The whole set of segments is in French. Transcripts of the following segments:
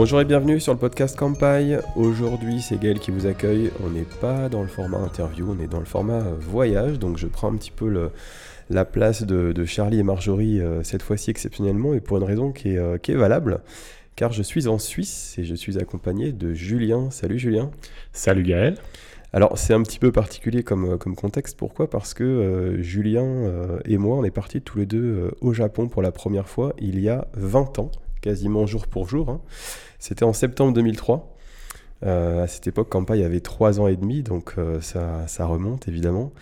Bonjour et bienvenue sur le podcast Campai. Aujourd'hui, c'est Gaël qui vous accueille. On n'est pas dans le format interview, on est dans le format voyage. Donc, je prends un petit peu le, la place de, Charlie et Marjorie euh, cette fois-ci exceptionnellement et pour une raison qui est, euh, qui est valable. Car je suis en Suisse et je suis accompagné de Julien. Salut Julien. Salut Gaël. Alors c'est un petit peu particulier comme, comme contexte, pourquoi? Parce que euh, Julien et moi, on est partis tous les deux au Japon pour la première fois il y a 20 ans, quasiment jour pour jour. Hein. C'était en septembre 2003. à cette époque, Kampai avait 3 ans et demi, donc ça, ça, remonte évidemment.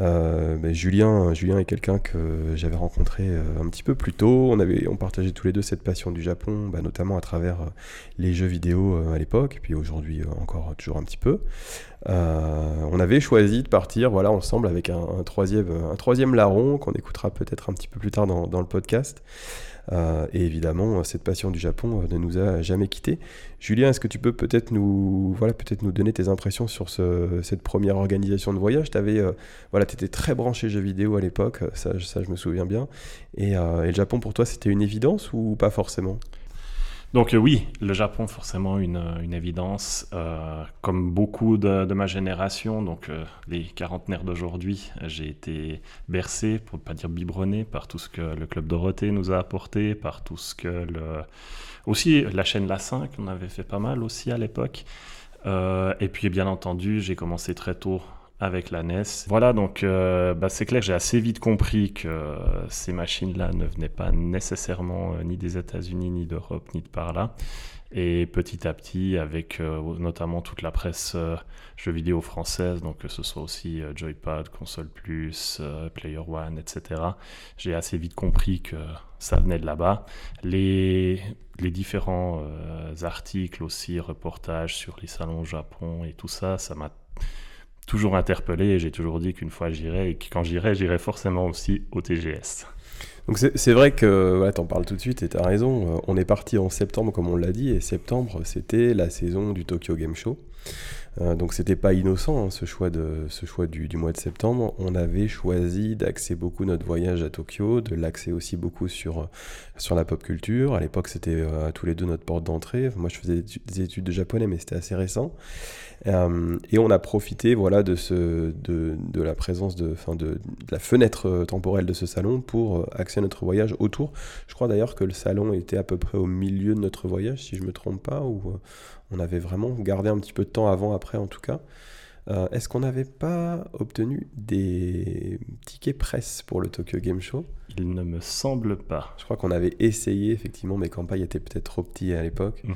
Euh, Julien, Julien est quelqu'un que j'avais rencontré euh, un petit peu plus tôt. On, avait, on partageait tous les deux cette passion du Japon, bah, notamment à travers euh, les jeux vidéo à l'époque, et puis aujourd'hui encore toujours un petit peu. on avait choisi de partir voilà, ensemble avec un, troisième, un troisième larron qu'on écoutera peut-être un petit peu plus tard dans le podcast. Euh, et évidemment, cette passion du Japon euh, ne nous a jamais quittés. Julien, est-ce que tu peux peut-être nous, voilà, peut-être nous donner tes impressions sur cette première organisation de voyage? Tu euh, voilà, étais très branché jeux vidéo à l'époque, ça, je me souviens bien. Et le Japon, pour toi, c'était une évidence ou pas forcément? Donc euh, oui, le Japon forcément une, euh, évidence. Euh, comme beaucoup de, ma génération, donc les quarantenaires d'aujourd'hui, j'ai été bercé, pour ne pas dire biberonné, par tout ce que le Club Dorothée nous a apporté, par tout ce que. Aussi la chaîne La 5, on avait fait pas mal aussi à l'époque. et puis bien entendu, j'ai commencé très tôt avec la NES. Voilà, donc euh, bah, c'est clair, j'ai assez vite compris que ces machines-là ne venaient pas nécessairement euh, ni des États-Unis, ni d'Europe, ni de par là. Et petit à petit, avec euh, notamment toute la presse jeux vidéo française, donc que ce soit aussi Joypad, Console Plus, Player One, etc., j'ai assez vite compris que ça venait de là-bas. Les, les différents articles aussi, reportages sur les salons au Japon et tout ça, ça m'a toujours interpellé et j'ai toujours dit qu'une fois j'irai et que quand j'irai, j'irai forcément aussi au TGS. Donc c'est vrai que, ouais, t'en parles tout de suite et t'as raison, euh, on est parti en septembre comme on l'a dit et septembre c'était la saison du Tokyo Game Show. Euh, donc c'était pas innocent hein, ce choix, de, ce choix du, mois de septembre. On avait choisi d'axer beaucoup notre voyage à Tokyo, de l'axer aussi beaucoup sur, sur la pop culture. À l'époque c'était euh, tous les deux notre porte d'entrée. Moi je faisais des études de japonais mais c'était assez récent. Euh, et on a profité voilà, de, ce, de, la présence de, fin de, de, la fenêtre euh, temporelle de ce salon pour euh, axer notre voyage autour. Je crois d'ailleurs que le salon était à peu près au milieu de notre voyage, si je ne me trompe pas, ou on avait vraiment gardé un petit peu de temps avant, après en tout cas. Est-ce qu'on n'avait pas obtenu des tickets presse pour le Tokyo Game Show? Il ne me semble pas. Je crois qu'on avait essayé, effectivement, mais campagnes étaient peut-être trop petits à l'époque. Mhm.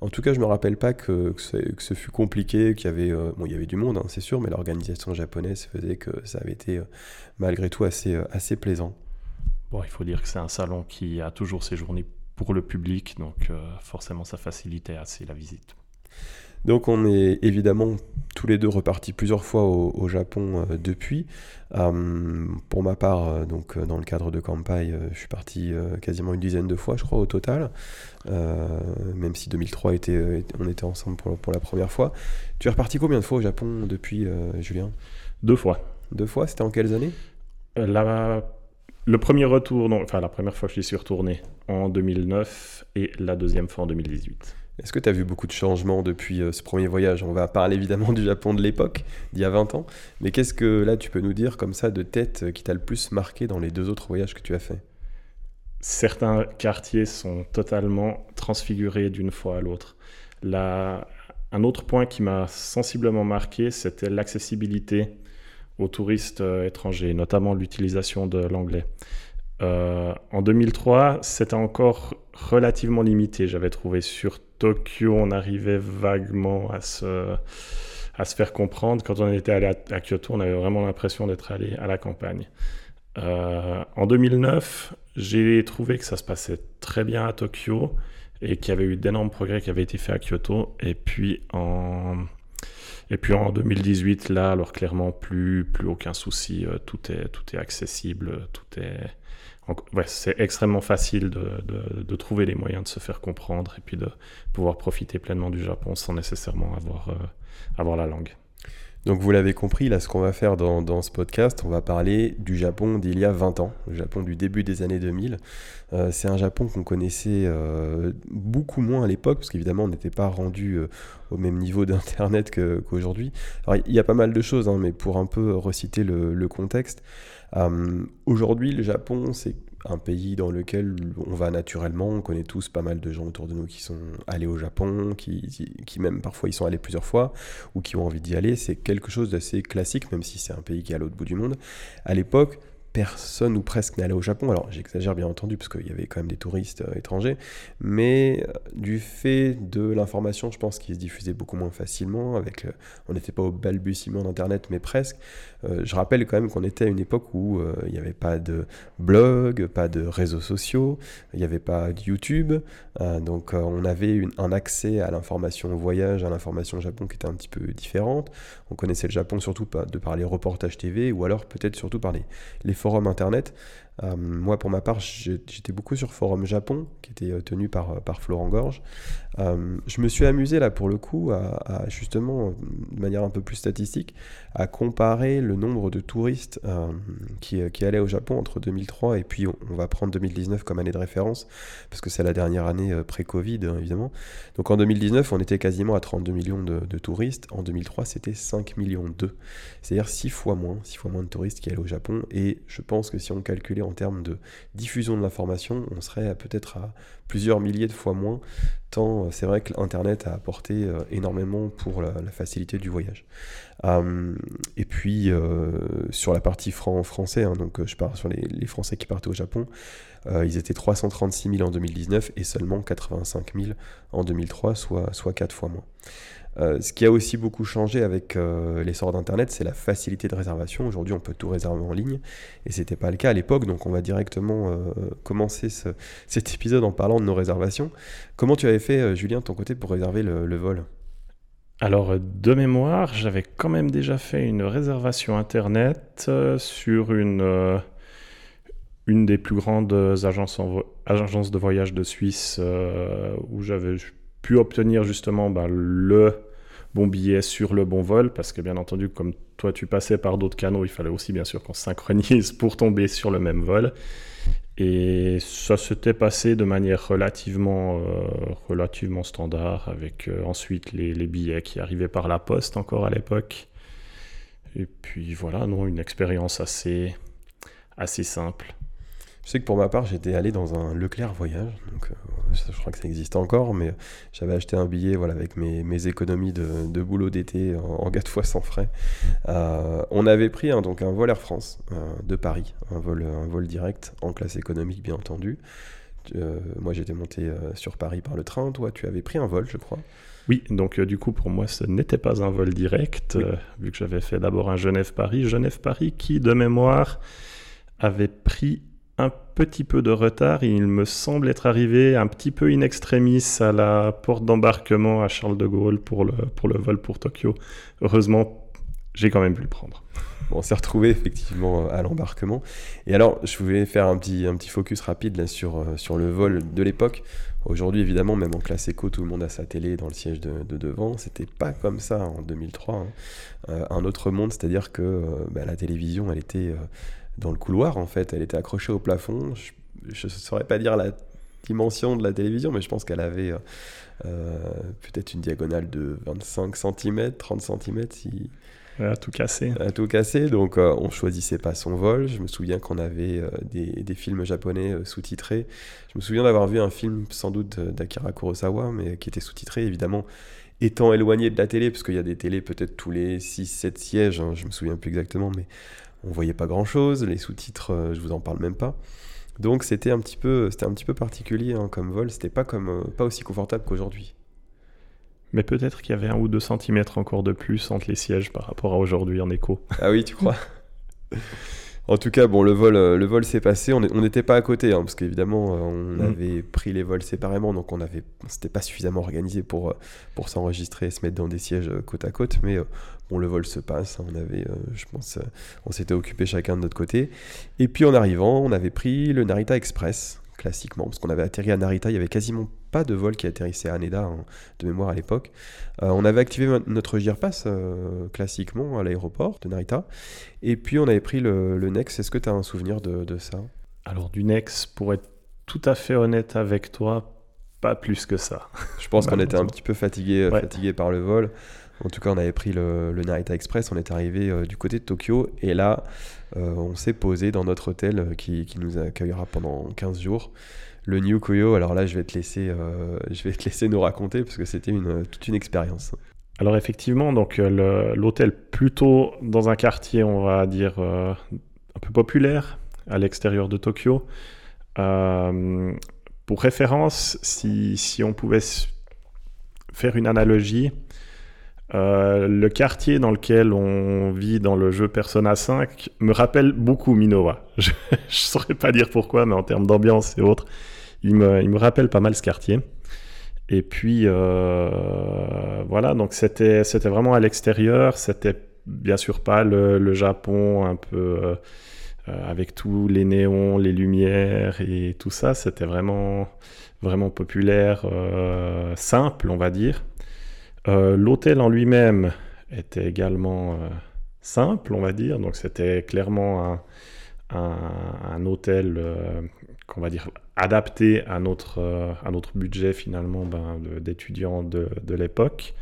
En tout cas, je me rappelle pas que, que, ce fut compliqué, qu'il y avait, euh, bon, il y avait du monde, hein, c'est sûr, mais l'organisation japonaise faisait que ça avait été euh, malgré tout assez, euh, assez plaisant. Bon, il faut dire que c'est un salon qui a toujours ses journées pour le public, donc forcément ça facilitait assez la visite. Donc on est évidemment tous les deux repartis plusieurs fois au, Japon euh, depuis. Euh, pour ma part, euh, donc dans le cadre de Kampai, je suis parti quasiment une dizaine de fois, je crois, au total. même si 2003 était, on était ensemble pour, pour, la première fois. Tu es reparti combien de fois au Japon depuis, Julien? Deux fois. Deux fois C'était en quelles années? La, Le premier retour, non, enfin la première fois que j'y suis retourné en 2009 et la deuxième fois en 2018. Est-ce que tu as vu beaucoup de changements depuis euh, ce premier voyage? On va parler évidemment du Japon de l'époque, d'il y a 20 ans. Mais qu'est-ce que là tu peux nous dire comme ça de tête euh, qui t'a le plus marqué dans les deux autres voyages que tu as fait? Certains quartiers sont totalement transfigurés d'une fois à l'autre. Un autre point qui m'a sensiblement marqué, c'était l'accessibilité aux touristes euh, étrangers, notamment l'utilisation de l'anglais. En 2003, c'était encore relativement limité, j'avais trouvé sur Tokyo, on arrivait vaguement à se, à se faire comprendre. Quand on était allé à, Kyoto, on avait vraiment l'impression d'être allé à la campagne. Euh, en 2009, j'ai trouvé que ça se passait très bien à Tokyo et qu'il y avait eu d'énormes progrès qui avaient été faits à Kyoto. Et puis en, et puis en 2018, là, alors clairement, plus, plus aucun souci, euh, tout, est, tout est accessible, tout est, c'est extrêmement facile de, trouver les moyens de se faire comprendre et puis de pouvoir profiter pleinement du Japon sans nécessairement avoir, euh, avoir la langue. Donc vous l'avez compris, là ce qu'on va faire dans, ce podcast, on va parler du Japon d'il y a 20 ans, le Japon du début des années 2000. Euh, c'est un Japon qu'on connaissait euh, beaucoup moins à l'époque, parce qu'évidemment on n'était pas rendu au même niveau d'Internet qu'aujourd'hui. Il y a pas mal de choses, hein, mais pour un peu reciter le contexte, aujourd'hui le Japon c'est un pays dans lequel on va naturellement. On connaît tous pas mal de gens autour de nous qui sont allés au Japon, qui, qui même parfois y sont allés plusieurs fois ou qui ont envie d'y aller. C'est quelque chose d'assez classique, même si c'est un pays qui est à l'autre bout du monde. À l'époque, personne ou presque n'allait au Japon. Alors j'exagère bien entendu parce qu'il y avait quand même des touristes euh, étrangers, mais euh, du fait de l'information, je pense qu'il se diffusait beaucoup moins facilement. Avec, on n'était pas au balbutiement d'Internet, mais presque. Euh, je rappelle quand même qu'on était à une époque où il n'y avait pas de blog, pas de réseaux sociaux, il n'y avait pas de YouTube, donc on avait un accès à l'information voyage, à l'information Japon qui était un petit peu différente. On connaissait le Japon surtout de par les reportages TV ou alors peut-être surtout par les, les forum internet. Euh, moi, pour ma part, j'étais beaucoup sur Forum Japon, qui était euh, tenu par, euh, par Florent Gorge. je me suis amusé, là, pour le coup, à, justement, de manière un peu plus statistique, à comparer le nombre de touristes qui, qui, allaient au Japon entre 2003 et puis on, va prendre 2019 comme année de référence, parce que c'est la dernière année pré-Covid, hein, évidemment. Donc en 2019, on était quasiment à 32 millions de, de touristes. En 2003, c'était 5 millions 2. C'est-à-dire 6 fois moins, 6 fois moins de touristes qui allaient au Japon. Et je pense que si on calculait en termes de diffusion de l'information, on serait peut-être à plusieurs milliers de fois moins, tant euh, c'est vrai que l'Internet a apporté euh, énormément pour la, facilité du voyage. Euh, et puis sur la partie franc français, hein, donc je parle sur les, Français qui partaient au Japon, ils étaient 336 000 en 2019 et seulement 85 000 en 2003, soit, soit 4 fois moins. Euh, ce qui a aussi beaucoup changé avec euh, l'essor d'Internet, c'est la facilité de réservation. Aujourd'hui, on peut tout réserver en ligne, et ce n'était pas le cas à l'époque. Donc, on va directement euh, commencer cet épisode en parlant de nos réservations. Comment tu avais fait, Julien, de ton côté, pour réserver le, vol? Alors, de mémoire, j'avais quand même déjà fait une réservation Internet sur une, une des plus grandes agences, agences de voyage de Suisse où j'avais pu obtenir justement bah, le bon billet sur le bon vol, parce que bien entendu, comme toi tu passais par d'autres canaux, il fallait aussi bien sûr qu'on synchronise pour tomber sur le même vol. Et ça s'était passé de manière relativement, euh, standard, avec euh, ensuite les, billets qui arrivaient par la poste encore à l'époque. Et puis voilà, non, une expérience assez simple. Je sais que pour ma part, j'étais allé dans un Leclerc Voyage, donc euh, je crois que ça existe encore, mais j'avais acheté un billet voilà, avec mes, mes économies de, de boulot d'été en, en fois sans frais. Euh, on avait pris un, donc un vol Air France euh, de Paris, un vol, un vol direct en classe économique bien entendu. moi j'étais monté sur Paris par le train, toi tu avais pris un vol je crois. Oui, donc du coup pour moi ce n'était pas un vol direct, vu que j'avais fait d'abord un Genève-Paris. Genève-Paris qui de mémoire avait pris un petit peu de retard. Il me semble être arrivé un petit peu in extremis à la porte d'embarquement à Charles de Gaulle pour le, pour le vol pour Tokyo. Heureusement, j'ai quand même pu le prendre. on s'est retrouvé effectivement à l'embarquement. Et alors, je voulais faire un petit, un petit focus rapide là, sur, euh, sur le vol de l'époque. Aujourd'hui, évidemment, même en classe éco, tout le monde a sa télé dans le siège de, de devant. C'était pas comme ça en 2003. Hein. Euh, un autre monde, c'est-à-dire que euh, bah, la télévision, elle était dans le couloir, en fait. Elle était accrochée au plafond. Je ne saurais pas dire la dimension de la télévision, mais je pense qu'elle avait euh, euh, peut-être une diagonale de 25 cm, 30 cm. Si... À tout casser. À tout casser, donc euh, on choisissait pas son vol. Je me souviens qu'on avait des, des, films japonais sous-titrés. Je me souviens d'avoir vu un film sans doute d'Akira Kurosawa, mais qui était sous-titré évidemment étant éloigné de la télé, parce qu'il y a des télés peut-être tous les 6-7 sièges, hein, je me souviens plus exactement, mais on voyait pas grand chose, les sous-titres, euh, je vous en parle même pas. Donc c'était un petit peu, c'était un petit peu particulier hein, comme vol, c'était pas comme, euh, pas aussi confortable qu'aujourd'hui. Mais peut-être qu'il y avait un ou deux centimètres encore de plus entre les sièges par rapport à aujourd'hui en écho. Ah oui, tu crois? En tout cas, bon, le vol, euh, le vol s'est passé. On n'était pas à côté, hein, parce qu'évidemment, euh, on mm. avait pris les vols séparément, donc on avait, s'était pas suffisamment organisé pour, euh, pour s'enregistrer et se mettre dans des sièges côte à côte. Mais bon, le vol se passe. Hein. on avait, je pense, on s'était occupé chacun de notre côté. Et puis en arrivant, on avait pris le Narita Express, classiquement, parce qu'on avait atterri à Narita. Il y avait quasiment pas de vol qui atterrissait à Haneda hein, de mémoire à l'époque. on avait activé notre Girpass classiquement à l'aéroport de Narita. Et puis on avait pris le, Nex. Est-ce que tu as un souvenir de, ça? Alors du Nex, pour être tout à fait honnête avec toi, pas plus que ça. Je pense qu'on était un petit peu fatigué, fatigué par le vol. En tout cas, on avait pris le, Narita Express, on est arrivé euh, du côté de Tokyo et là, euh, on s'est posé dans notre hôtel euh, qui, nous accueillera pendant 15 jours. Le New Koyo, alors là, je vais te laisser, je vais te laisser nous raconter parce que c'était une, toute une expérience. Alors effectivement, donc l'hôtel plutôt dans un quartier, on va dire un peu populaire, à l'extérieur de Tokyo. pour référence, si, si, on pouvait faire une analogie, euh, le quartier dans lequel on vit dans le jeu Persona 5 me rappelle beaucoup Minowa. Je ne saurais pas dire pourquoi, mais en termes d'ambiance et autres, il me, rappelle pas mal ce quartier. Et puis, euh, voilà, donc c'était vraiment à l'extérieur. C'était bien sûr pas le, Japon un peu euh, avec tous les néons, les lumières et tout ça. C'était vraiment, vraiment populaire, simple, on va dire. Euh, l'hôtel en lui-même était également euh, simple, on va dire. Donc c'était clairement un, hôtel euh, qu'on va dire adapté à notre, à notre budget finalement ben, d'étudiants de, de l'époque.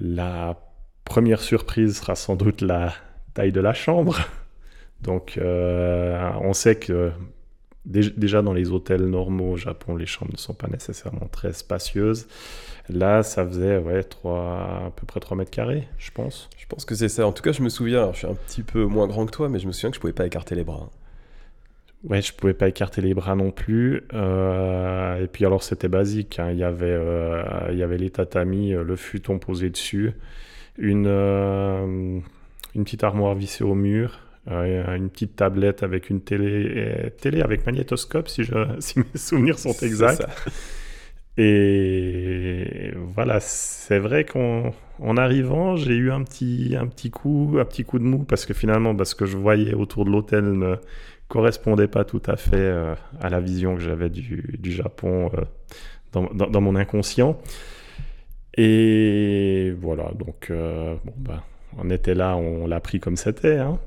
la première surprise sera sans doute la taille de la chambre. Donc on sait que Déjà dans les hôtels normaux au Japon, les chambres ne sont pas nécessairement très spacieuses. Là, ça faisait ouais, 3, à peu près 3 mètres carrés, je pense. Je pense que c'est ça. En tout cas, je me souviens, je suis un petit peu moins grand que toi, mais je me souviens que je pouvais pas écarter les bras. Ouais, je pouvais pas écarter les bras non plus. Euh, et puis alors c'était basique. Hein. Il y avait, euh, il y avait les tatamis, euh, le futon posé dessus, une, une petite armoire vissée au mur, euh, une petite tablette avec une télé, euh, télé avec magnétoscope, si, je, si mes souvenirs sont exacts. Et voilà, c'est vrai qu'en arrivant, j'ai eu un petit, un petit coup, un petit coup de mou parce que finalement, parce que je voyais autour de l'hôtel ne correspondait pas tout à fait euh, à la vision que j'avais du, du, Japon dans, dans, mon inconscient. Et voilà, donc bon, ben, on était là, on l'a pris comme c'était. Hein.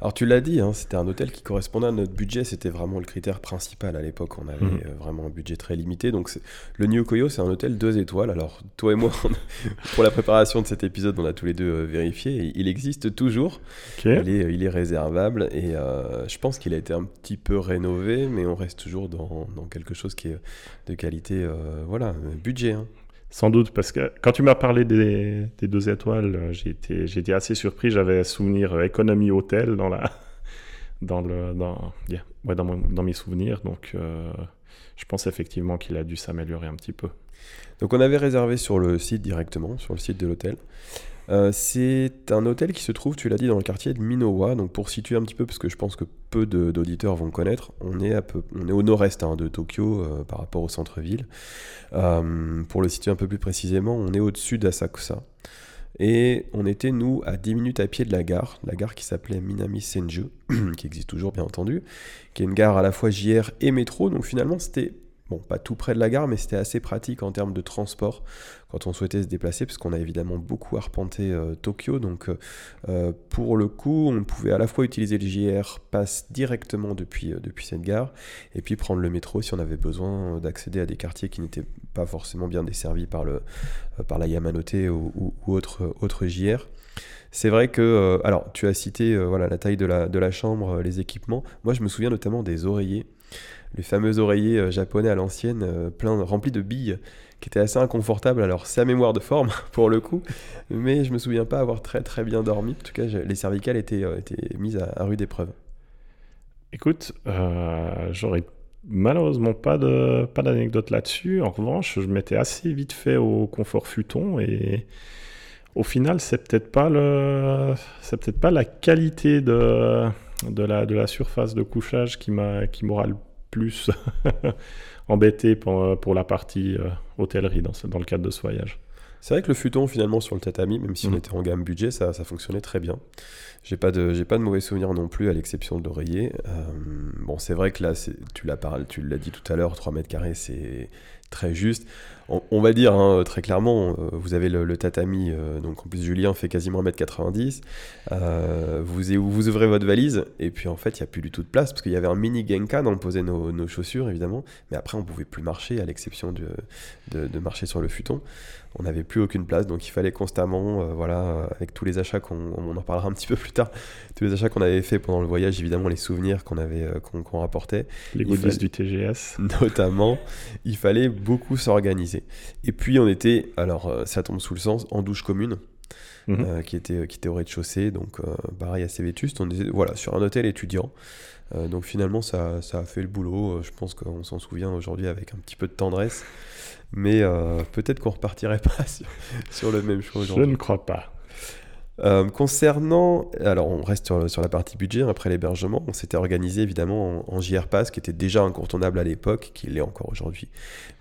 Alors tu l'as dit, hein, c'était un hôtel qui correspondait à notre budget, c'était vraiment le critère principal à l'époque, on avait mhm. euh, vraiment un budget très limité. Donc le New Koyo, c'est un hôtel deux étoiles. Alors toi et moi, pour la préparation de cet épisode, on a tous les deux euh, vérifié, il existe toujours, il, est, il, est, réservable et euh, je pense qu'il a été un petit peu rénové, mais on reste toujours dans, quelque chose qui est de qualité, voilà, budget. Hein. Sans doute, parce que quand tu m'as parlé des, deux étoiles, euh, j'ai assez surpris. J'avais souvenir euh, économie hôtel dans, la, dans, le, dans, ouais, dans, dans, mes souvenirs. Donc, euh, je pense effectivement qu'il a dû s'améliorer un petit peu. Donc, on avait réservé sur le site directement, sur le site de l'hôtel. Euh, c'est un hôtel qui se trouve, tu l'as dit, dans le quartier de Minowa. Donc pour situer un petit peu, parce que je pense que peu d'auditeurs vont connaître, on est, au nord-est hein, de Tokyo euh, par rapport au centre-ville. Euh, pour le situer un peu plus précisément, on est au-dessus d'Asakusa. Et on était, nous, à 10 minutes à pied de la gare, la gare qui s'appelait Minami Senju, qui existe toujours bien entendu, qui est une gare à la fois JR et métro. Donc finalement, c'était bon, pas tout près de la gare, mais c'était assez pratique en termes de transport quand on souhaitait se déplacer, parce qu'on a évidemment beaucoup arpenté euh, Tokyo. Donc, euh, euh, pour le coup, on pouvait à la fois utiliser le JR Pass directement depuis, depuis cette gare, et puis prendre le métro si on avait besoin d'accéder à des quartiers qui n'étaient pas forcément bien desservis par, la Yamanote ou, ou, autre, autre JR. C'est vrai que, alors, tu as cité voilà, la taille de la, de la chambre, les équipements. Moi, je me souviens notamment des oreillers les fameux oreillers euh, japonais à l'ancienne, euh, plein, remplis de billes, qui étaient assez inconfortables. Alors, à mémoire de forme, pour le coup, mais je me souviens pas avoir très très bien dormi. En tout cas, les cervicales étaient, euh, étaient mises à, rude épreuve. Écoute, j'aurais malheureusement pas de pas d'anecdote là-dessus. En revanche, je m'étais assez vite fait au confort futon et au final, c'est peut-être pas le, c'est peut-être pas la qualité de de la de la surface de couchage qui m'a qui m'aura le plus embêté pour, pour, la partie euh, hôtellerie dans, dans, le cadre de ce voyage. C'est vrai que le futon, finalement, sur le tatami, même si on Mhm. était en gamme budget, ça, ça fonctionnait très bien. J'ai pas de, j'ai pas de mauvais souvenirs non plus, à l'exception de l'oreiller. Euh, bon, c'est vrai que là, tu l'as tu l'as dit tout à l'heure, 3 mètres carrés, c'est très juste. On, on va dire hein, très clairement, euh, vous avez le, le tatami, euh, donc en plus Julien fait quasiment 1m90. Euh, vous, vous ouvrez votre valise, et puis en fait, il n'y a plus du tout de place, parce qu'il y avait un mini genka dans le poser nos, nos chaussures, évidemment. Mais après, on pouvait plus marcher, à l'exception de, de, de marcher sur le futon. On n'avait plus aucune place, donc il fallait constamment, euh, voilà, avec tous les achats qu'on on en parlera un petit peu plus tard, tous les achats qu'on avait fait pendant le voyage, évidemment les souvenirs qu'on avait, euh, qu'on qu'on rapportait, Les goodies fallait- du TGS. notamment, il fallait beaucoup s'organiser. Et puis on était, alors euh, ça tombe sous le sens, en douche commune, Mhm. euh, qui, était, qui était au rez-de-chaussée, donc euh, pareil assez vétuste. On était voilà, sur un hôtel étudiant. Euh, donc finalement, ça, ça a fait le boulot. Euh, Je pense qu'on s'en souvient aujourd'hui avec un petit peu de tendresse. Mais euh, peut-être qu'on repartirait pas sur, sur le même choix Je aujourd'hui. ne crois pas. Euh, concernant, alors on reste sur, la partie budget, hein, après l'hébergement, on s'était organisé évidemment en, en JR Pass, qui était déjà incontournable à l'époque, qui l'est encore aujourd'hui,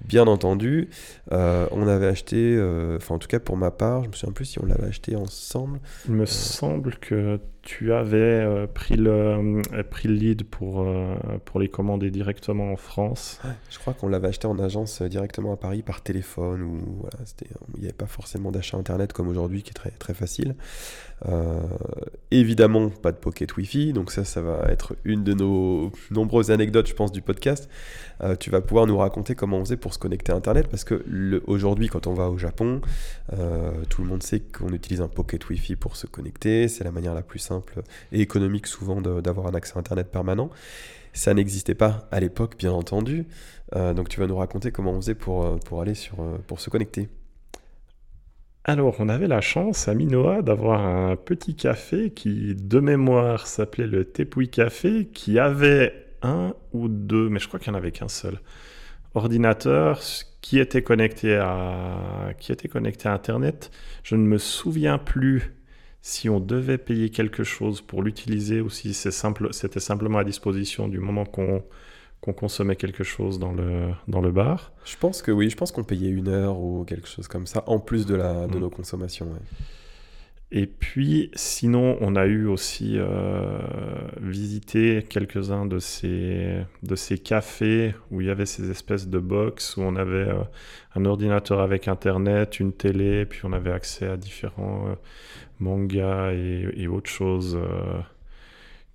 bien entendu. Euh, on avait acheté, euh, enfin en tout cas pour ma part, je me souviens plus si on l'avait acheté ensemble. Il me semble que tu avais euh, pris, le, euh, pris le lead pour, euh, pour les commander directement en France. Je crois qu'on l'avait acheté en agence directement à Paris par téléphone, il n'y avait pas forcément d'achat internet comme aujourd'hui, qui est très, très facile. Évidemment, pas de pocket Wi-Fi, donc ça, ça va être une de nos nombreuses anecdotes, je pense, du podcast. Tu vas pouvoir nous raconter comment on faisait pour se connecter à Internet, parce que aujourd'hui, quand on va au Japon, tout le monde sait qu'on utilise un pocket Wi-Fi pour se connecter. C'est la manière la plus simple et économique souvent d'avoir un accès à Internet permanent. Ça n'existait pas à l'époque, bien entendu. Euh, donc tu vas nous raconter comment on faisait pour, euh, pour aller sur, euh, pour se connecter. Alors, on avait la chance à Minoa d'avoir un petit café qui, de mémoire, s'appelait le Tepui Café, qui avait un ou deux, mais je crois qu'il n'y en avait qu'un seul, ordinateur qui était connecté à, qui était connecté à Internet. Je ne me souviens plus si on devait payer quelque chose pour l'utiliser ou si simple, c'était simplement à disposition du moment qu'on qu'on consommait quelque chose dans le, dans le bar. Je pense que oui, je pense qu'on payait une heure ou quelque chose comme ça, en plus de, la, de Mm. nos consommations. ouais. Et puis, sinon, on a eu aussi euh, visité quelques-uns de ces, de ces cafés où il y avait ces espèces de box où on avait euh, un ordinateur avec Internet, une télé, puis on avait accès à différents euh, mangas et, et autres choses euh,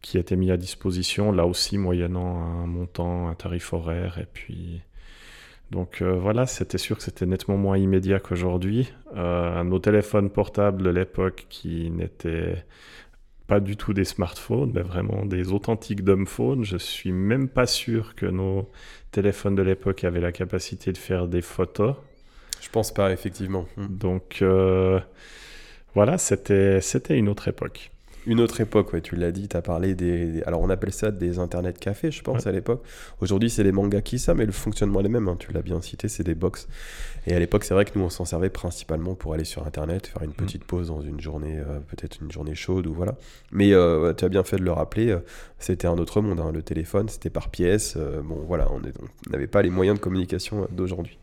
qui étaient mis à disposition, là aussi moyennant un montant, un tarif horaire, et puis... Donc euh, voilà, c'était sûr que c'était nettement moins immédiat qu'aujourd'hui. Euh, nos téléphones portables de l'époque qui n'étaient pas du tout des smartphones, mais vraiment des authentiques dumbphones. Je suis même pas sûr que nos téléphones de l'époque avaient la capacité de faire des photos. Je pense pas, effectivement. Mm. Donc euh, voilà, c'était une autre époque. Une autre époque, ouais, tu l'as dit, tu as parlé des, des- Alors on appelle ça des internet cafés, je pense, à l'époque. Aujourd'hui, c'est les mangas qui ça, mais le fonctionnement est le même, hein, tu l'as bien cité, c'est des box. Et à l'époque, c'est vrai que nous, on s'en servait principalement pour aller sur internet, faire une petite pause dans une journée, euh, peut-être une journée chaude ou voilà. Mais euh, tu as bien fait de le rappeler, euh, c'était un autre monde, hein, le téléphone, c'était par pièce. bon, voilà, on n'avait pas les moyens de communication d'aujourd'hui.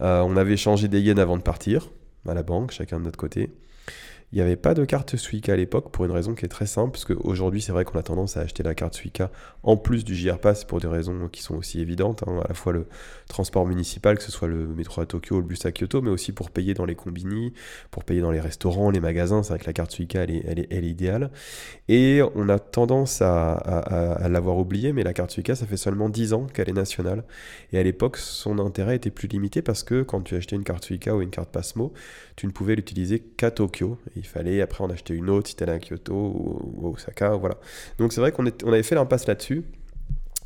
On avait changé des yens avant de partir à la banque, chacun de notre côté. Il n'y avait pas de carte Suica à l'époque pour une raison qui est très simple, parce qu'aujourd'hui c'est vrai qu'on a tendance à acheter la carte Suica en plus du JR Pass pour des raisons qui sont aussi évidentes, hein, à la fois le transport municipal, que ce soit le métro à Tokyo ou le bus à Kyoto, mais aussi pour payer dans les combini, pour payer dans les restaurants, les magasins, c'est vrai que la carte Suica elle est, elle est- idéale. Et on a tendance à, l'avoir oublié, mais la carte Suica ça fait seulement 10 ans qu'elle est nationale. Et à l'époque son intérêt était plus limité parce que quand tu achetais une carte Suica ou une carte Passmo, tu ne pouvais l'utiliser qu'à Tokyo. Il fallait après en acheter une autre si tu allais à Kyoto ou, à Osaka. Voilà. Donc c'est vrai qu'on on avait fait l'impasse là-dessus.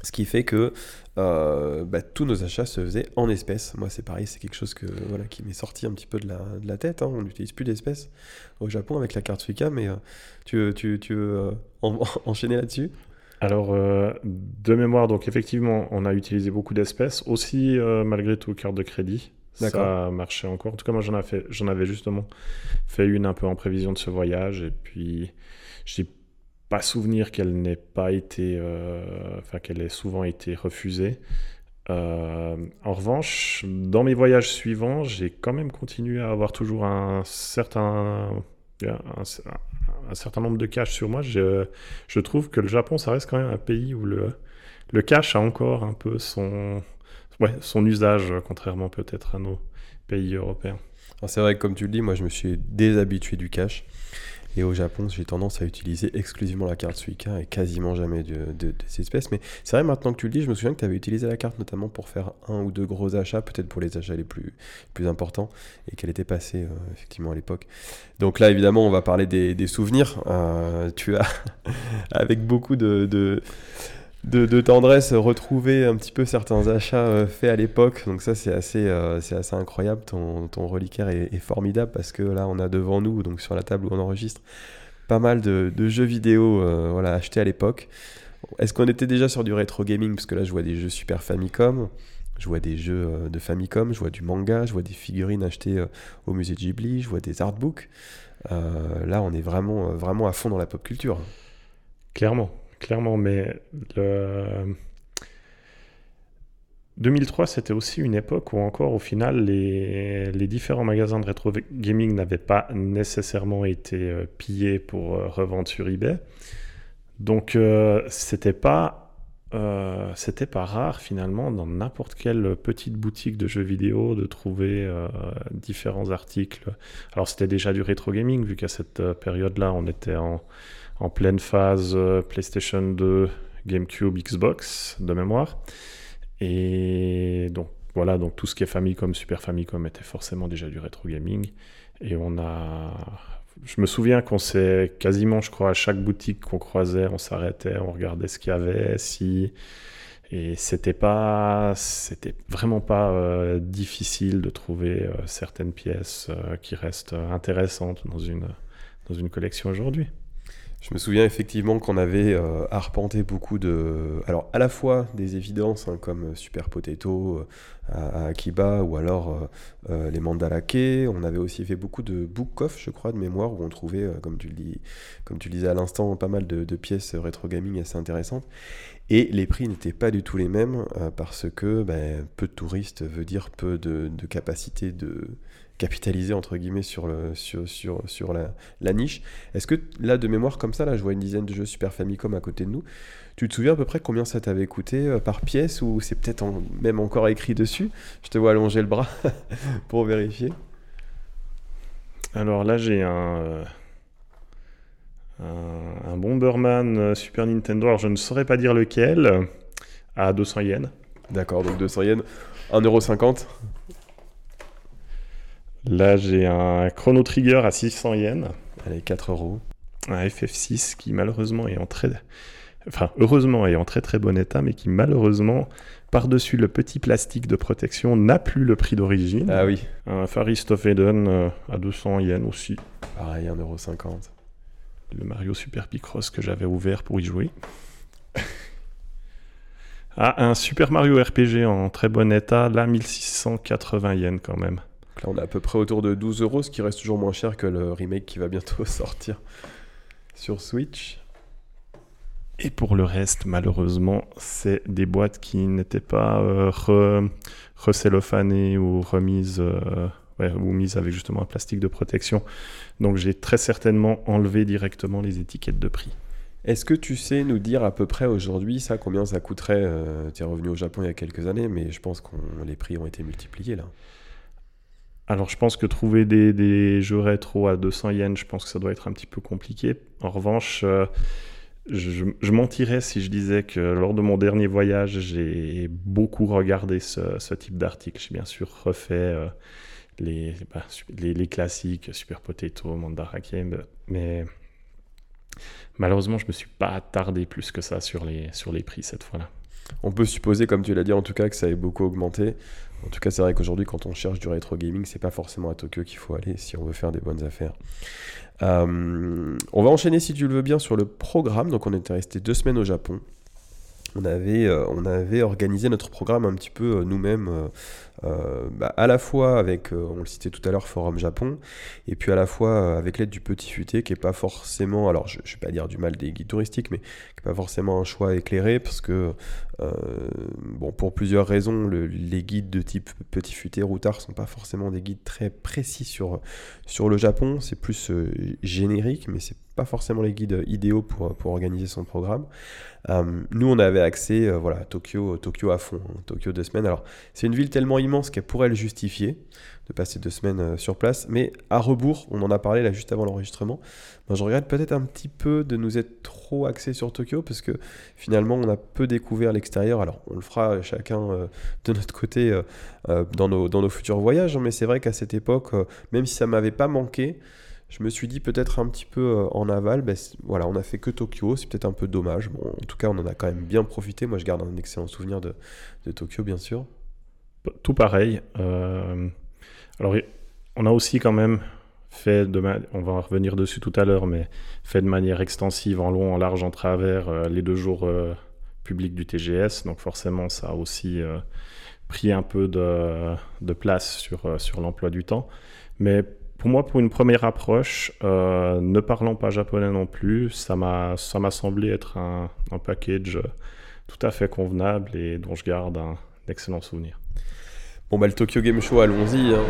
Ce qui fait que euh, bah, tous nos achats se faisaient en espèces. Moi, c'est pareil, c'est quelque chose que, voilà, qui m'est sorti un petit peu de la, de la tête. hein. On n'utilise plus d'espèces au Japon avec la carte Suica, mais euh, tu, veux- tu, tu veux euh, en- enchaîner là-dessus? Alors, de mémoire, donc effectivement, on a utilisé beaucoup d'espèces, aussi malgré tout carte de crédit. Ça marchait encore. En tout cas, moi, j'en avais, justement fait une un peu en prévision de ce voyage. Et puis, j'ai pas souvenir qu'elle n'ait pas été, euh, enfin, qu'elle ait souvent été refusée. en revanche, dans mes voyages suivants, j'ai quand même continué à avoir toujours un certain, un, certain nombre de cash sur moi. Je, je, trouve que le Japon, ça reste quand même un pays où le, le cash a encore un peu son, ouais, son usage, contrairement peut-être à nos pays européens. C'est vrai que comme tu le dis, moi je me suis déshabitué du cash. Et au Japon, j'ai tendance à utiliser exclusivement la carte Suica et quasiment jamais de, ces espèces. Mais c'est vrai, maintenant que tu le dis, je me souviens que tu avais utilisé la carte notamment pour faire un ou deux gros achats, peut-être pour les achats les plus, plus importants, et qu'elle était passée euh, effectivement à l'époque. Donc là, évidemment, on va parler des, souvenirs. Euh, tu as, avec beaucoup de de, tendresse retrouver un petit peu certains achats euh, faits à l'époque. Donc ça, c'est assez, euh, assez incroyable. Ton, reliquaire est, formidable parce que là, on a devant nous, donc sur la table où on enregistre, pas mal de, jeux vidéo euh, voilà, achetés à l'époque. Est-ce qu'on était déjà sur du rétro gaming? Parce que là, je vois des jeux Super Famicom, je vois des jeux de Famicom, je vois du manga, je vois des figurines achetées au musée Ghibli, je vois des artbooks. là, on est vraiment, vraiment à fond dans la pop culture. Clairement clairement, mais le... 2003, c'était aussi une époque où encore, au final, les, différents magasins de rétro gaming n'avaient pas nécessairement été euh, pillés pour euh, revendre sur eBay. Donc, euh, c'était pas c'était pas rare finalement dans n'importe quelle petite boutique de jeux vidéo de trouver différents articles. Alors c'était déjà du rétro gaming vu qu'à cette période-là on était en, en pleine phase euh, PlayStation 2, GameCube, Xbox de mémoire. Et donc voilà, donc tout ce qui est Famicom, Super Famicom était forcément déjà du rétro gaming. Et on a. Je me souviens qu'on s'est quasiment, je crois, à chaque boutique qu'on croisait, on s'arrêtait, on regardait ce qu'il y avait, si. Et c'était pas, c'était vraiment pas euh, difficile de trouver euh, certaines pièces qui restent intéressantes dans une, dans une collection aujourd'hui. Je me souviens effectivement qu'on avait euh, arpenté beaucoup de. Alors, à la fois des évidences hein, comme Super Potato euh, à, Akiba ou alors euh, les Mandalake. On avait aussi fait beaucoup de book off, je crois, de mémoire, où on trouvait, comme, tu le dis, comme tu le disais à l'instant, pas mal de, pièces rétro gaming assez intéressantes. Et les prix n'étaient pas du tout les mêmes parce que ben, peu de touristes veut dire peu de, de capacité de capitaliser entre guillemets sur, le, sur, sur, sur la, la, niche. Est-ce que là, de mémoire comme ça, là, je vois une dizaine de jeux Super Famicom à côté de nous. Tu te souviens à peu près combien ça t'avait coûté euh, par pièce ou c'est peut-être même encore écrit dessus? Je te vois allonger le bras pour vérifier. Alors là, j'ai un, euh, un, un, Bomberman euh, Super Nintendo. Alors je ne saurais pas dire lequel, à 200 yens. D'accord, donc 200 yens, 1,50€ Là, j'ai un Chrono Trigger à 600 yens. Allez, 4 euros. Un FF6 qui, malheureusement, est en très. Enfin, heureusement, est en très très bon état, mais qui, malheureusement, par-dessus le petit plastique de protection, n'a plus le prix d'origine. Ah oui. Un Far East of Eden euh, à 200 yens aussi. Pareil, 1,50€. Le Mario Super Picross que j'avais ouvert pour y jouer. ah, un Super Mario RPG en très bon état, là 1680 yens quand même. Là, on est à peu près autour de 12 euros, ce qui reste toujours moins cher que le remake qui va bientôt sortir sur Switch. Et pour le reste, malheureusement, c'est des boîtes qui n'étaient pas euh, recellophanées ou remises euh, ou mises avec justement un plastique de protection. Donc j'ai très certainement enlevé directement les étiquettes de prix. Est-ce que tu sais nous dire à peu près aujourd'hui ça combien ça coûterait euh, Tu es revenu au Japon il y a quelques années, mais je pense que les prix ont été multipliés là. Alors, je pense que trouver des, jeux rétro à 200 yens, je pense que ça doit être un petit peu compliqué. En revanche, euh, je, mentirais si je disais que lors de mon dernier voyage, j'ai beaucoup regardé ce, type d'article. J'ai bien sûr refait euh, bah, les, classiques, Super Potato, Mandarake, mais malheureusement, je ne me suis pas attardé plus que ça sur les, sur les prix cette fois-là. On peut supposer, comme tu l'as dit en tout cas, que ça ait beaucoup augmenté. En tout cas, c'est vrai qu'aujourd'hui, quand on cherche du rétro gaming, c'est pas forcément à Tokyo qu'il faut aller si on veut faire des bonnes affaires. Euh, on va enchaîner, si tu le veux bien, sur le programme. Donc, on était resté deux semaines au Japon. On avait, euh, on avait organisé notre programme un petit peu euh, nous-mêmes bah, à la fois avec, on le citait tout à l'heure, Forum Japon, et puis à la fois avec l'aide du Petit Futé, qui est pas forcément, alors je, ne vais pas dire du mal des guides touristiques, mais qui n'est pas forcément un choix éclairé, parce que, bon, pour plusieurs raisons, les guides de type Petit Futé, Routard sont pas forcément des guides très précis sur, sur le Japon, c'est plus générique, mais c'est pas forcément les guides idéaux pour, pour organiser son programme. Euh, nous, on avait accès, euh, voilà, Tokyo, Tokyo à fond, hein, Tokyo deux semaines. Alors, c'est une ville tellement qu'elle pourrait le justifier de passer deux semaines euh, sur place, mais à rebours, on en a parlé là juste avant l'enregistrement. Moi, je regrette peut-être un petit peu de nous être trop axés sur Tokyo parce que finalement, on a peu découvert l'extérieur. Alors, on le fera chacun de notre côté dans, nos, dans nos futurs voyages, hein, mais c'est vrai qu'à cette époque, même si ça m'avait pas manqué, je me suis dit peut-être un petit peu euh, en aval, ben, voilà, on a fait que Tokyo, c'est peut-être un peu dommage. En tout cas, on en a quand même bien profité. Moi, je garde un excellent souvenir de Tokyo, bien sûr. Tout pareil. Euh, alors, on a aussi quand même fait de on va revenir dessus tout à l'heure, mais fait de manière extensive, en long, en large, en travers, euh, les deux jours publics du TGS. Donc forcément, ça a aussi pris un peu de, de place sur, sur l'emploi du temps. Mais pour moi, pour une première approche, euh, ne parlant pas japonais non plus, ça m'a semblé être un, un, package tout à fait convenable et dont je garde un, excellent souvenir. Bon, bah, le Tokyo Game Show, allons-y. Hein.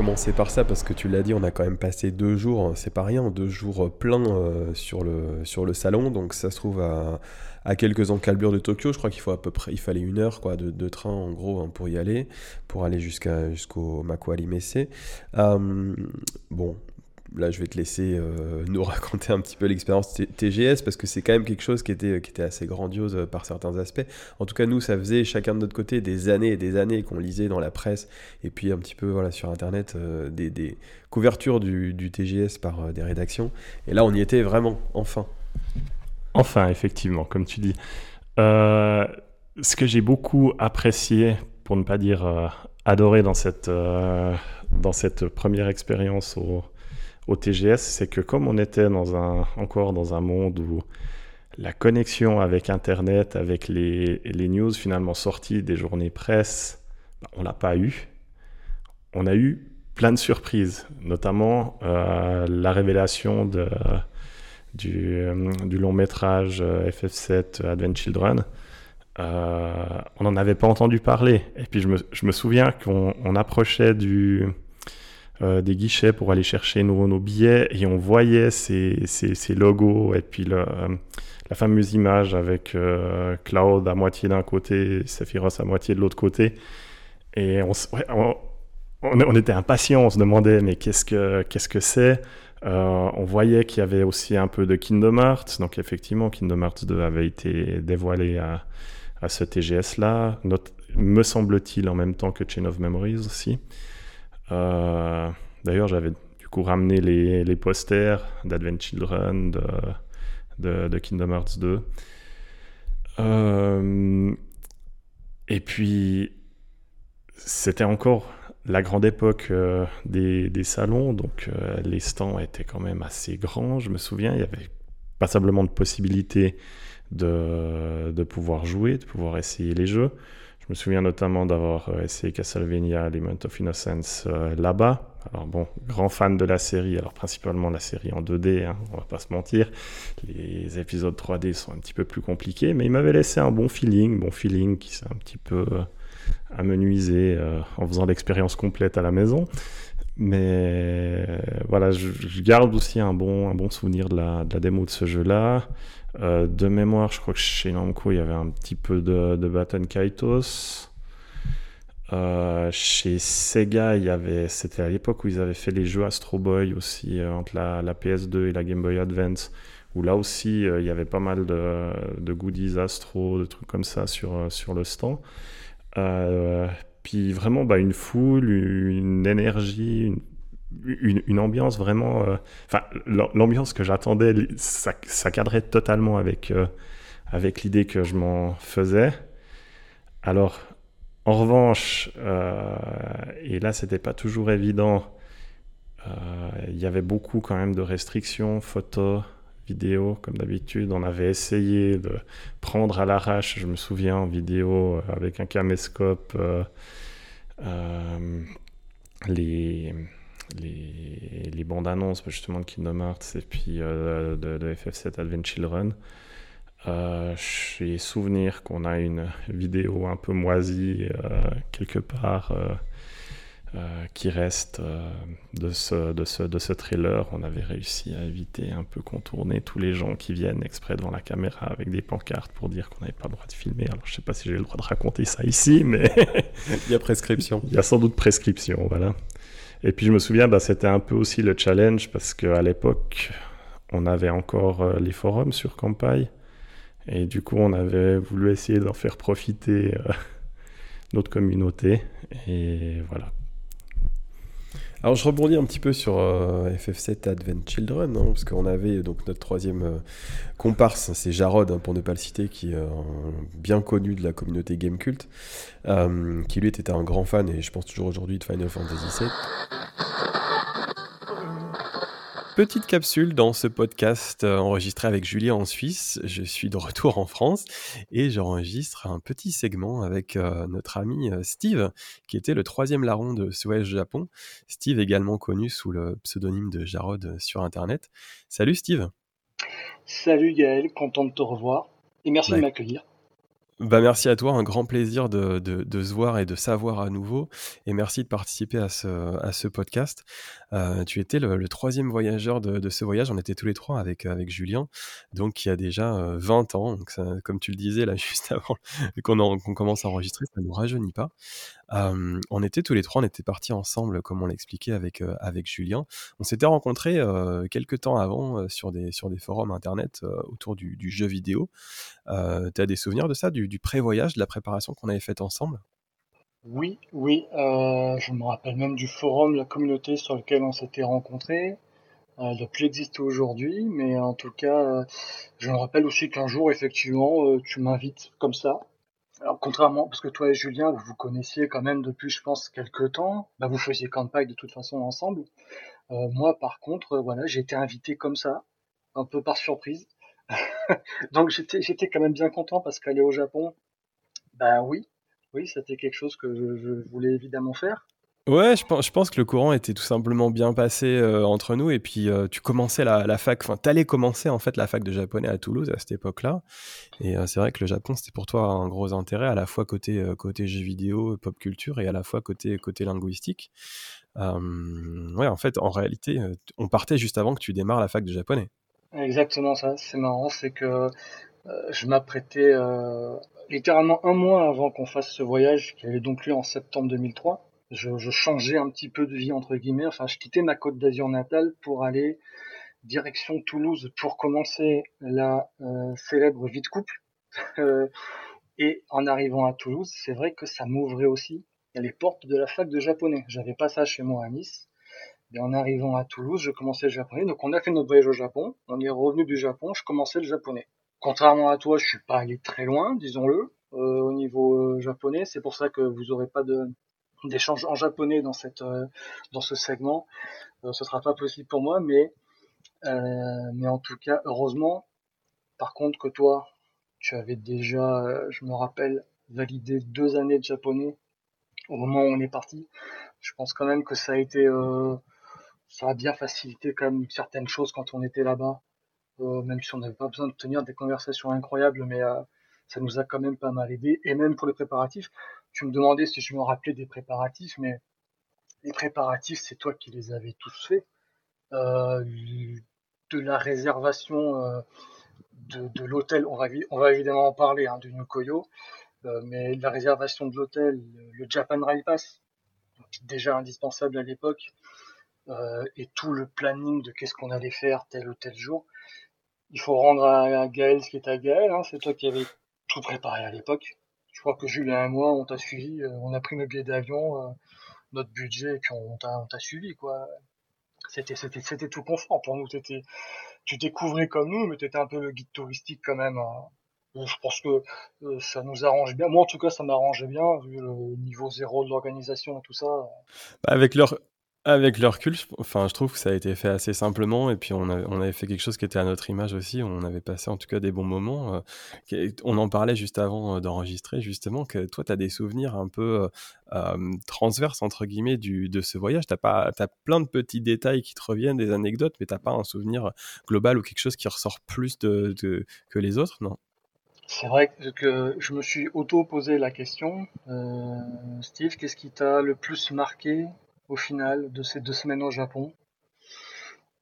commencer par ça parce que tu l'as dit, on a quand même passé deux jours, hein, c'est pas rien, deux jours pleins euh, sur, le, sur le salon. Donc ça se trouve à, à quelques encalbures de Tokyo. Je crois qu'il faut à peu près, il fallait une heure quoi, de, train en gros hein, pour y aller, pour aller jusqu'à jusqu'au Makuali Messe. Euh, bon, là, je vais te laisser euh, nous raconter un petit peu l'expérience TGS parce que c'est quand même quelque chose qui était, qui était assez grandiose euh, par certains aspects. En tout cas, nous, ça faisait chacun de notre côté des années et des années qu'on lisait dans la presse et puis un petit peu voilà, sur Internet euh, des, couvertures du, TGS par des rédactions. Et là, on y était vraiment, enfin. Enfin, effectivement, comme tu dis. ce que j'ai beaucoup apprécié, pour ne pas dire adoré dans cette, dans cette première expérience au au TGS, c'est que comme on était dans un, encore dans un monde où la connexion avec Internet, avec les, les news finalement sorties des journées presse, on l'a pas eu. On a eu plein de surprises, notamment euh, la révélation de, du, euh, du, long métrage euh, FF7 Advent Children. on n'en avait pas entendu parler. Et puis je me, je me souviens qu'on approchait du, euh, des guichets pour aller chercher nos, nos, billets et on voyait ces, ces, logos et puis euh, la fameuse image avec euh, Cloud à moitié d'un côté, Sephiroth à moitié de l'autre côté. Et on, on, on, était impatients, on se demandait mais qu'est-ce que qu'est-ce que c'est? On voyait qu'il y avait aussi un peu de Kingdom Hearts, donc effectivement Kingdom Hearts 2 avait été dévoilé à, ce TGS-là, me semble-t-il en même temps que Chain of Memories aussi. Euh, d'ailleurs, j'avais du coup ramené les, les posters d'Advent Children, de, de, Kingdom Hearts 2. Euh, et puis, c'était encore la grande époque euh, des, salons, donc les stands étaient quand même assez grands. Je me souviens, il y avait passablement de possibilités de, pouvoir jouer, de pouvoir essayer les jeux. Je me souviens notamment d'avoir euh, essayé Castlevania Element of Innocence euh, là-bas. Alors bon, grand fan de la série, alors principalement la série en 2D, hein, on va pas se mentir. Les épisodes 3D sont un petit peu plus compliqués, mais il m'avait laissé un bon feeling, bon feeling qui s'est un petit peu euh, amenuisé en faisant l'expérience complète à la maison. Mais voilà, je, garde aussi un bon, un bon souvenir de la, de la démo de ce jeu-là. Euh, de mémoire, je crois que chez Namco, il y avait un petit peu de, de Baton Kaitos. Euh, chez Sega, il y avait, c'était à l'époque où ils avaient fait les jeux Astro Boy aussi euh, entre la, la, PS2 et la Game Boy Advance, où là aussi il y avait pas mal de, de, goodies Astro, de trucs comme ça sur, sur le stand. Puis vraiment bah, une foule, une énergie, une ambiance vraiment. Euh, enfin, l'ambiance que j'attendais, ça, ça, cadrait totalement avec, euh, avec l'idée que je m'en faisais. Alors, en revanche, euh, et là, c'était pas toujours évident, il y avait beaucoup quand même de restrictions, photos, comme d'habitude. On avait essayé de prendre à l'arrache, je me souviens, en vidéo avec un caméscope, les les, les bandes annonces justement de Kingdom Hearts et puis euh, de, FF7 Advent Children. Euh, J'ai souvenir qu'on a une vidéo un peu moisie euh, quelque part euh, qui reste de, ce, de, ce, de ce trailer. On avait réussi à éviter un peu contourner tous les gens qui viennent exprès devant la caméra avec des pancartes pour dire qu'on n'avait pas le droit de filmer. Alors je sais pas si j'ai le droit de raconter ça ici, mais... Il y a prescription. Il y a sans doute prescription, voilà. Et puis je me souviens, bah, c'était un peu aussi le challenge parce qu'à l'époque, on avait encore euh, les forums sur Campai. Et du coup, on avait voulu essayer d'en faire profiter euh, notre communauté. Et voilà, alors je rebondis un petit peu sur euh, FF7 Advent Children, hein, parce qu'on avait donc notre troisième euh, comparse, c'est Jarod, hein, pour ne pas le citer, qui est bien connu de la communauté Game Cult, euh, qui lui était un grand fan, et je pense toujours aujourd'hui, de Final Fantasy VII. Petite capsule dans ce podcast euh, enregistré avec Julie en Suisse. Je suis de retour en France et j'enregistre un petit segment avec euh, notre ami euh, Steve, qui était le troisième larron de Suez Japon. Steve également connu sous le pseudonyme de Jarod sur Internet. Salut Steve. Salut Gaël, content de te revoir et merci de m'accueillir. Bah, merci à toi, un grand plaisir de, de, se voir et de savoir à nouveau. Et merci de participer à ce, à ce podcast. Euh, tu étais le, troisième voyageur de, de, ce voyage. On était tous les trois avec, avec Julien, donc y a déjà 20 euh, ans. Donc comme tu le disais là juste avant qu'on commence à enregistrer, ça ne nous rajeunit pas. Euh, on était tous les trois, on était partis ensemble, comme on l'expliquait avec, avec Julien. On s'était rencontrés quelques temps avant sur, des, forums internet autour du, jeu vidéo. tu as des souvenirs de ça, du, du pré-voyage, de la préparation qu'on avait faite ensemble? Oui, oui, euh, je me rappelle même du forum, la communauté sur lequel on s'était rencontrés. Euh, elle doit plus exister aujourd'hui, mais en tout cas, euh, je me rappelle aussi qu'un jour, effectivement, tu m'invites comme ça. Alors, contrairement, parce que toi et Julien, vous vous connaissiez quand même depuis, je pense, quelques temps. Bah, vous faisiez campagne de toute façon ensemble. moi, par contre, voilà, j'ai été invité comme ça, un peu par surprise. Donc, j'étais, j'étais quand même bien content parce qu'aller au Japon, bah oui, oui, c'était quelque chose que je, voulais évidemment faire. Ouais, je pense, que le courant était tout simplement bien passé euh, entre nous. Et puis, euh, tu commençais la, fac, enfin, t'allais commencer en fait la fac de japonais à Toulouse à cette époque-là. Et euh, c'est vrai que le Japon, c'était pour toi un gros intérêt, à la fois côté, côté jeux vidéo, pop culture, et à la fois côté, côté linguistique. ouais, en fait, en réalité, on partait juste avant que tu démarres la fac de japonais. Exactement ça. C'est marrant, c'est que je m'apprêtais littéralement un mois avant qu'on fasse ce voyage, qui avait donc lieu en septembre 2003, je, je, changeais un petit peu de vie entre guillemets. Enfin, je quittais ma côte d'Azur natale pour aller direction Toulouse pour commencer la euh, célèbre vie de couple. Euh, et en arrivant à Toulouse, c'est vrai que ça m'ouvrait aussi les portes de la fac de japonais. J'avais pas ça chez moi à Nice. Et en arrivant à Toulouse, je commençais le japonais. Donc on a fait notre voyage au Japon. On est revenu du Japon. Je commençais le japonais contrairement à toi, je suis pas allé très loin, disons-le, euh, au niveau euh, japonais. C'est pour ça que vous aurez pas de d'échange en japonais dans cette euh, dans ce segment. ce sera pas possible pour moi, mais mais en tout cas, heureusement. Par contre, que toi, tu avais déjà, je me rappelle, validé deux années de japonais au moment où on est parti. Je pense quand même que ça a été, ça a bien facilité quand même certaines choses quand on était là-bas. Euh, même si on n'avait pas besoin de tenir des conversations incroyables, mais euh, ça nous a quand même pas mal aidé. Et même pour les préparatifs, tu me demandais si je me rappelais des préparatifs, mais les préparatifs, c'est toi qui les avais tous faits. Euh, de la réservation de, l'hôtel, on va, évidemment en parler hein, du Nukoyo, mais la réservation de l'hôtel, le Japan Rail Pass, déjà indispensable à l'époque, et tout le planning de qu'est-ce qu'on allait faire tel ou tel jour il faut rendre à, Gaël ce qui est à Gaël. Hein. C'est toi qui avais tout préparé à l'époque. Je crois que Julien et moi, on t'a suivi. Euh, on a pris nos billets d'avion, euh, notre budget, et puis on t'a suivi, quoi. C'était, c'était, c'était tout confort pour nous. T'étais, tu découvrais comme nous, mais tu étais un peu le guide touristique quand même. Hein. Je pense que euh, ça nous arrange bien. Moi, en tout cas, ça m'arrangeait bien, vu le niveau zéro de l'organisation et tout ça. Bah, avec leur, Avec le recul, je, enfin, je trouve que ça a été fait assez simplement et puis on, avait fait quelque chose qui était à notre image aussi. On avait passé en tout cas des bons moments. Euh, on en parlait juste avant euh, d'enregistrer justement que toi, tu as des souvenirs un peu euh, transverses entre guillemets du, de ce voyage. Tu as, as, plein de petits détails qui te reviennent, des anecdotes, mais tu pas un souvenir global ou quelque chose qui ressort plus que les autres, non? C'est vrai que je me suis auto-posé la question. Steve, qu'est-ce qui t'a le plus marqué? Au final de ces deux semaines au Japon.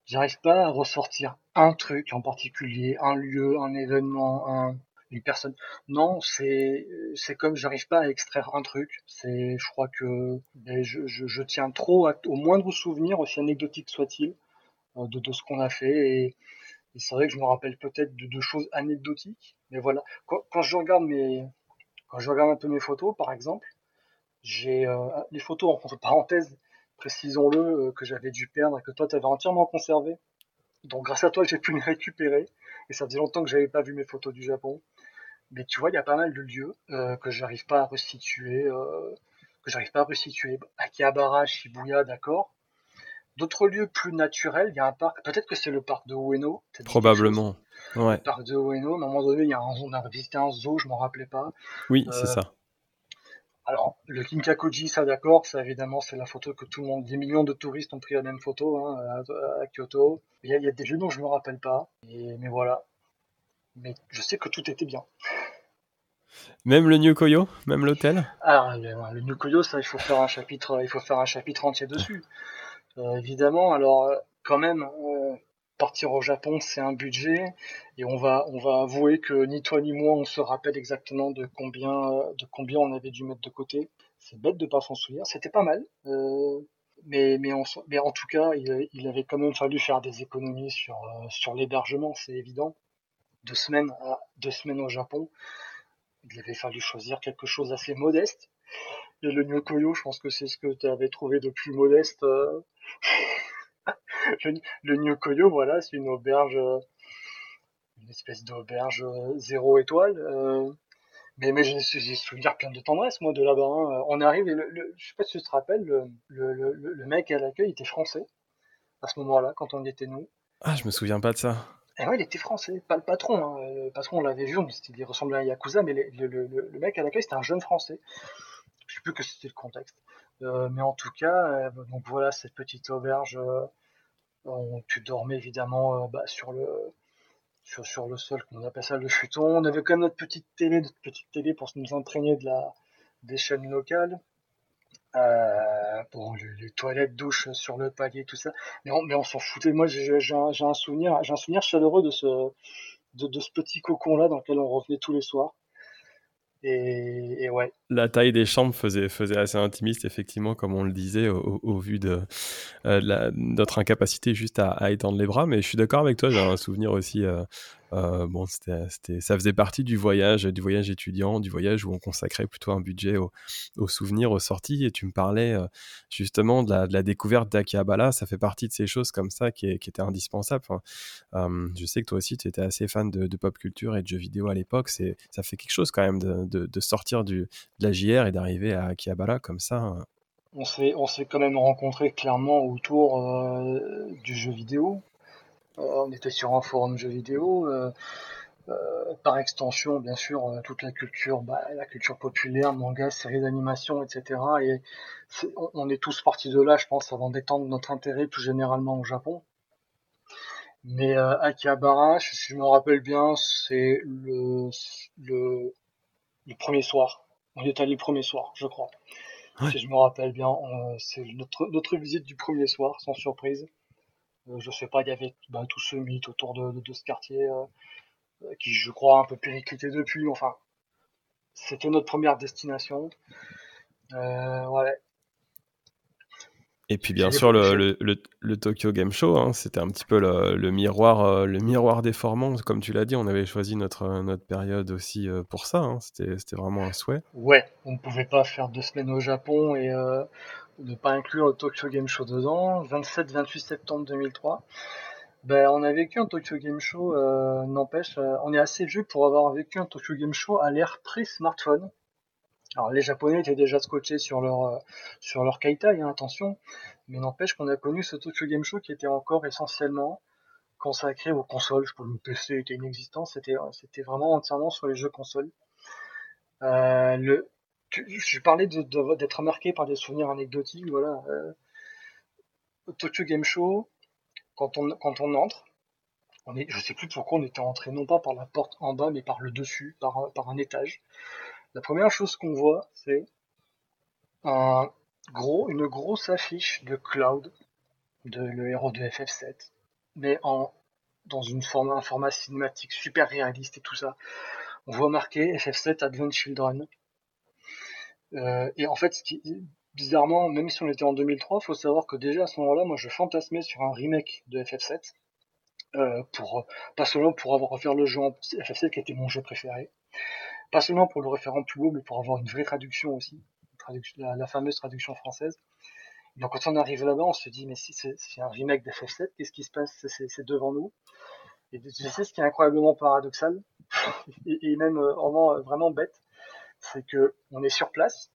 J'arrive pas à ressortir un truc en particulier, un lieu, un événement, un, une personne. Non, c'est c'est comme j'arrive pas à extraire un truc. C'est, je crois que ben, je, je, tiens trop au moindre souvenir, aussi anecdotique soit-il, euh, de, de ce qu'on a fait. Et, c'est vrai que je me rappelle peut-être de, deux choses anecdotiques. Mais voilà, quand, quand je regarde mes quand je regarde un peu mes photos, par exemple, j'ai euh, les photos entre parenthèses précisons-le, euh, que j'avais dû perdre et que toi, tu avais entièrement conservé. Donc, grâce à toi, j'ai pu les récupérer. Et ça faisait longtemps que j'avais pas vu mes photos du Japon. Mais tu vois, il y a pas mal de lieux euh, que j'arrive pas à restituer, euh, que j'arrive pas à restituer. Akihabara, Shibuya, d'accord. D'autres lieux plus naturels, il y a un parc, peut-être que c'est le parc de Ueno. Probablement. Ouais. Le parc de Ueno, à un moment donné, il y a un, on a visité un zoo, je m'en rappelais pas. Oui, c'est ça. Alors, le Kinkakuji, ça d'accord, ça évidemment, c'est la photo que tout le monde, des millions de touristes ont pris la même photo hein, à, Kyoto. Il y, a, des lieux dont je me rappelle pas, mais voilà. Mais je sais que tout était bien. Même le New Koyo, même l'hôtel? Alors, ah, le, New Koyo, ça, il faut faire un chapitre, il faut faire un chapitre entier dessus. Euh, évidemment, alors quand même, euh, partir au Japon, c'est un budget, et on va, on va avouer que ni toi ni moi, on se rappelle exactement de combien, de combien on avait dû mettre de côté. C'est bête de pas s'en souvenir. C'était pas mal, euh, mais, mais, en tout cas, il, avait quand même fallu faire des économies sur, euh, sur l'hébergement, c'est évident. Deux semaines, à, deux semaines au Japon, il avait fallu choisir quelque chose d'assez modeste. Et le Nyokoyo, je pense que c'est ce que tu avais trouvé de plus modeste. Euh, le, New Koyo, voilà, c'est une auberge, euh, une espèce d'auberge euh, zéro étoile. Euh, mais, mais j'ai souvenir plein de tendresse, moi, de là-bas. Hein. On arrive, et le, je sais pas si tu te rappelles, le, le, mec à l'accueil était français, à ce moment-là, quand on y était nous. Ah, je me souviens pas de ça. Et ouais, il était français, pas le patron. Hein. Le patron, on l'avait vu, il ressemblait à un Yakuza, mais le, mec à l'accueil, c'était un jeune français. Je sais plus que c'était le contexte. mais en tout cas, donc voilà, cette petite auberge tu dormais évidemment euh, bah, sur le sur, le sol, on appelle ça le futon. On avait quand même notre petite télé, notre petite télé pour nous imprégner de la des chaînes locales. Euh, bon, les, toilettes, douches sur le palier, tout ça. Mais on, mais on s'en foutait. Moi, j'ai un, souvenir, j'ai un souvenir chaleureux de ce, de, de ce petit cocon là dans lequel on revenait tous les soirs. Et, ouais. La taille des chambres faisait, assez intimiste, effectivement, comme on le disait, au, vu de, euh, notre incapacité juste à, à, étendre les bras. Mais je suis d'accord avec toi, j'ai un souvenir aussi euh, euh, bon, c'était, ça faisait partie du voyage, du voyage étudiant, du voyage où on consacrait plutôt un budget aux, souvenirs, aux sorties. Et tu me parlais euh, justement de la, découverte d'Akihabara. Ça fait partie de ces choses comme ça qui, étaient indispensables. Euh, je sais que toi aussi, tu étais assez fan de, pop culture et de jeux vidéo à l'époque. Ça fait quelque chose quand même de, de, sortir de la JR et d'arriver à Akihabara comme ça. Hein. On s'est, on s'est quand même rencontrés clairement autour du jeu vidéo. Euh, on était sur un forum jeux vidéo. Euh, euh, par extension, bien sûr, toute la culture, bah, la culture populaire, manga, séries d'animation, etc. Et on, est tous partis de là, je pense, avant d'étendre notre intérêt plus généralement au Japon. Mais Akihabara, si je me rappelle bien, c'est le, le, premier soir. On est allé le premier soir, je crois. Si je me rappelle bien, c'est notre, notre visite du premier soir, sans surprise. Euh, je sais pas, il y avait bah, tout ce mythe autour de, ce quartier euh, euh, qui, je crois, a un peu périclité depuis. Enfin, c'était notre première destination. ouais. Et puis bien sûr le, le, Tokyo Game Show, hein, c'était un petit peu le, miroir, le miroir déformant, comme tu l'as dit, on avait choisi notre, notre période aussi pour ça, hein. c'était vraiment un souhait. Ouais, on ne pouvait pas faire deux semaines au Japon et ne pas inclure le Tokyo Game Show dedans, 27-28 septembre 2003. Ben, on a vécu un Tokyo Game Show, euh, n'empêche, euh, on est assez vieux pour avoir vécu un Tokyo Game Show à l'ère pré-smartphone. Alors les Japonais étaient déjà scotchés sur leur euh, sur leur Kaitai, hein, attention, Mais n'empêche qu'on a connu ce Tokyo Game Show qui était encore essentiellement consacré aux consoles. Je le PC était inexistant, c'était vraiment entièrement sur les jeux consoles. Euh, je parlais d'être marqué par des souvenirs anecdotiques. Voilà, euh, Tokyo Game Show, quand on entre, on est, je sais plus pourquoi on était entré non pas par la porte en bas, mais par le dessus, par un étage. La première chose qu'on voit, c'est une grosse affiche de Cloud, de le héros de FF7, mais en dans une forme, un format cinématique super réaliste et tout ça. On voit marqué FF7 Advent Children. Euh, et en fait, ce qui, bizarrement, même si on était en 2003, faut savoir que déjà à ce moment-là, moi je fantasmais sur un remake de FF7. Euh, pour pas seulement pour refaire le jeu en FF7 qui était mon jeu préféré, pas seulement pour le refaire en plus beau, mais pour avoir une vraie traduction aussi, la, fameuse traduction française. Donc quand on arrive là-bas, on se dit mais si c'est un remake d'FF7, qu'est-ce qui se passe? C'est devant nous. Et tu sais ce qui est incroyablement paradoxal et, même euh, vraiment, euh, vraiment bête, c'est que on est sur place,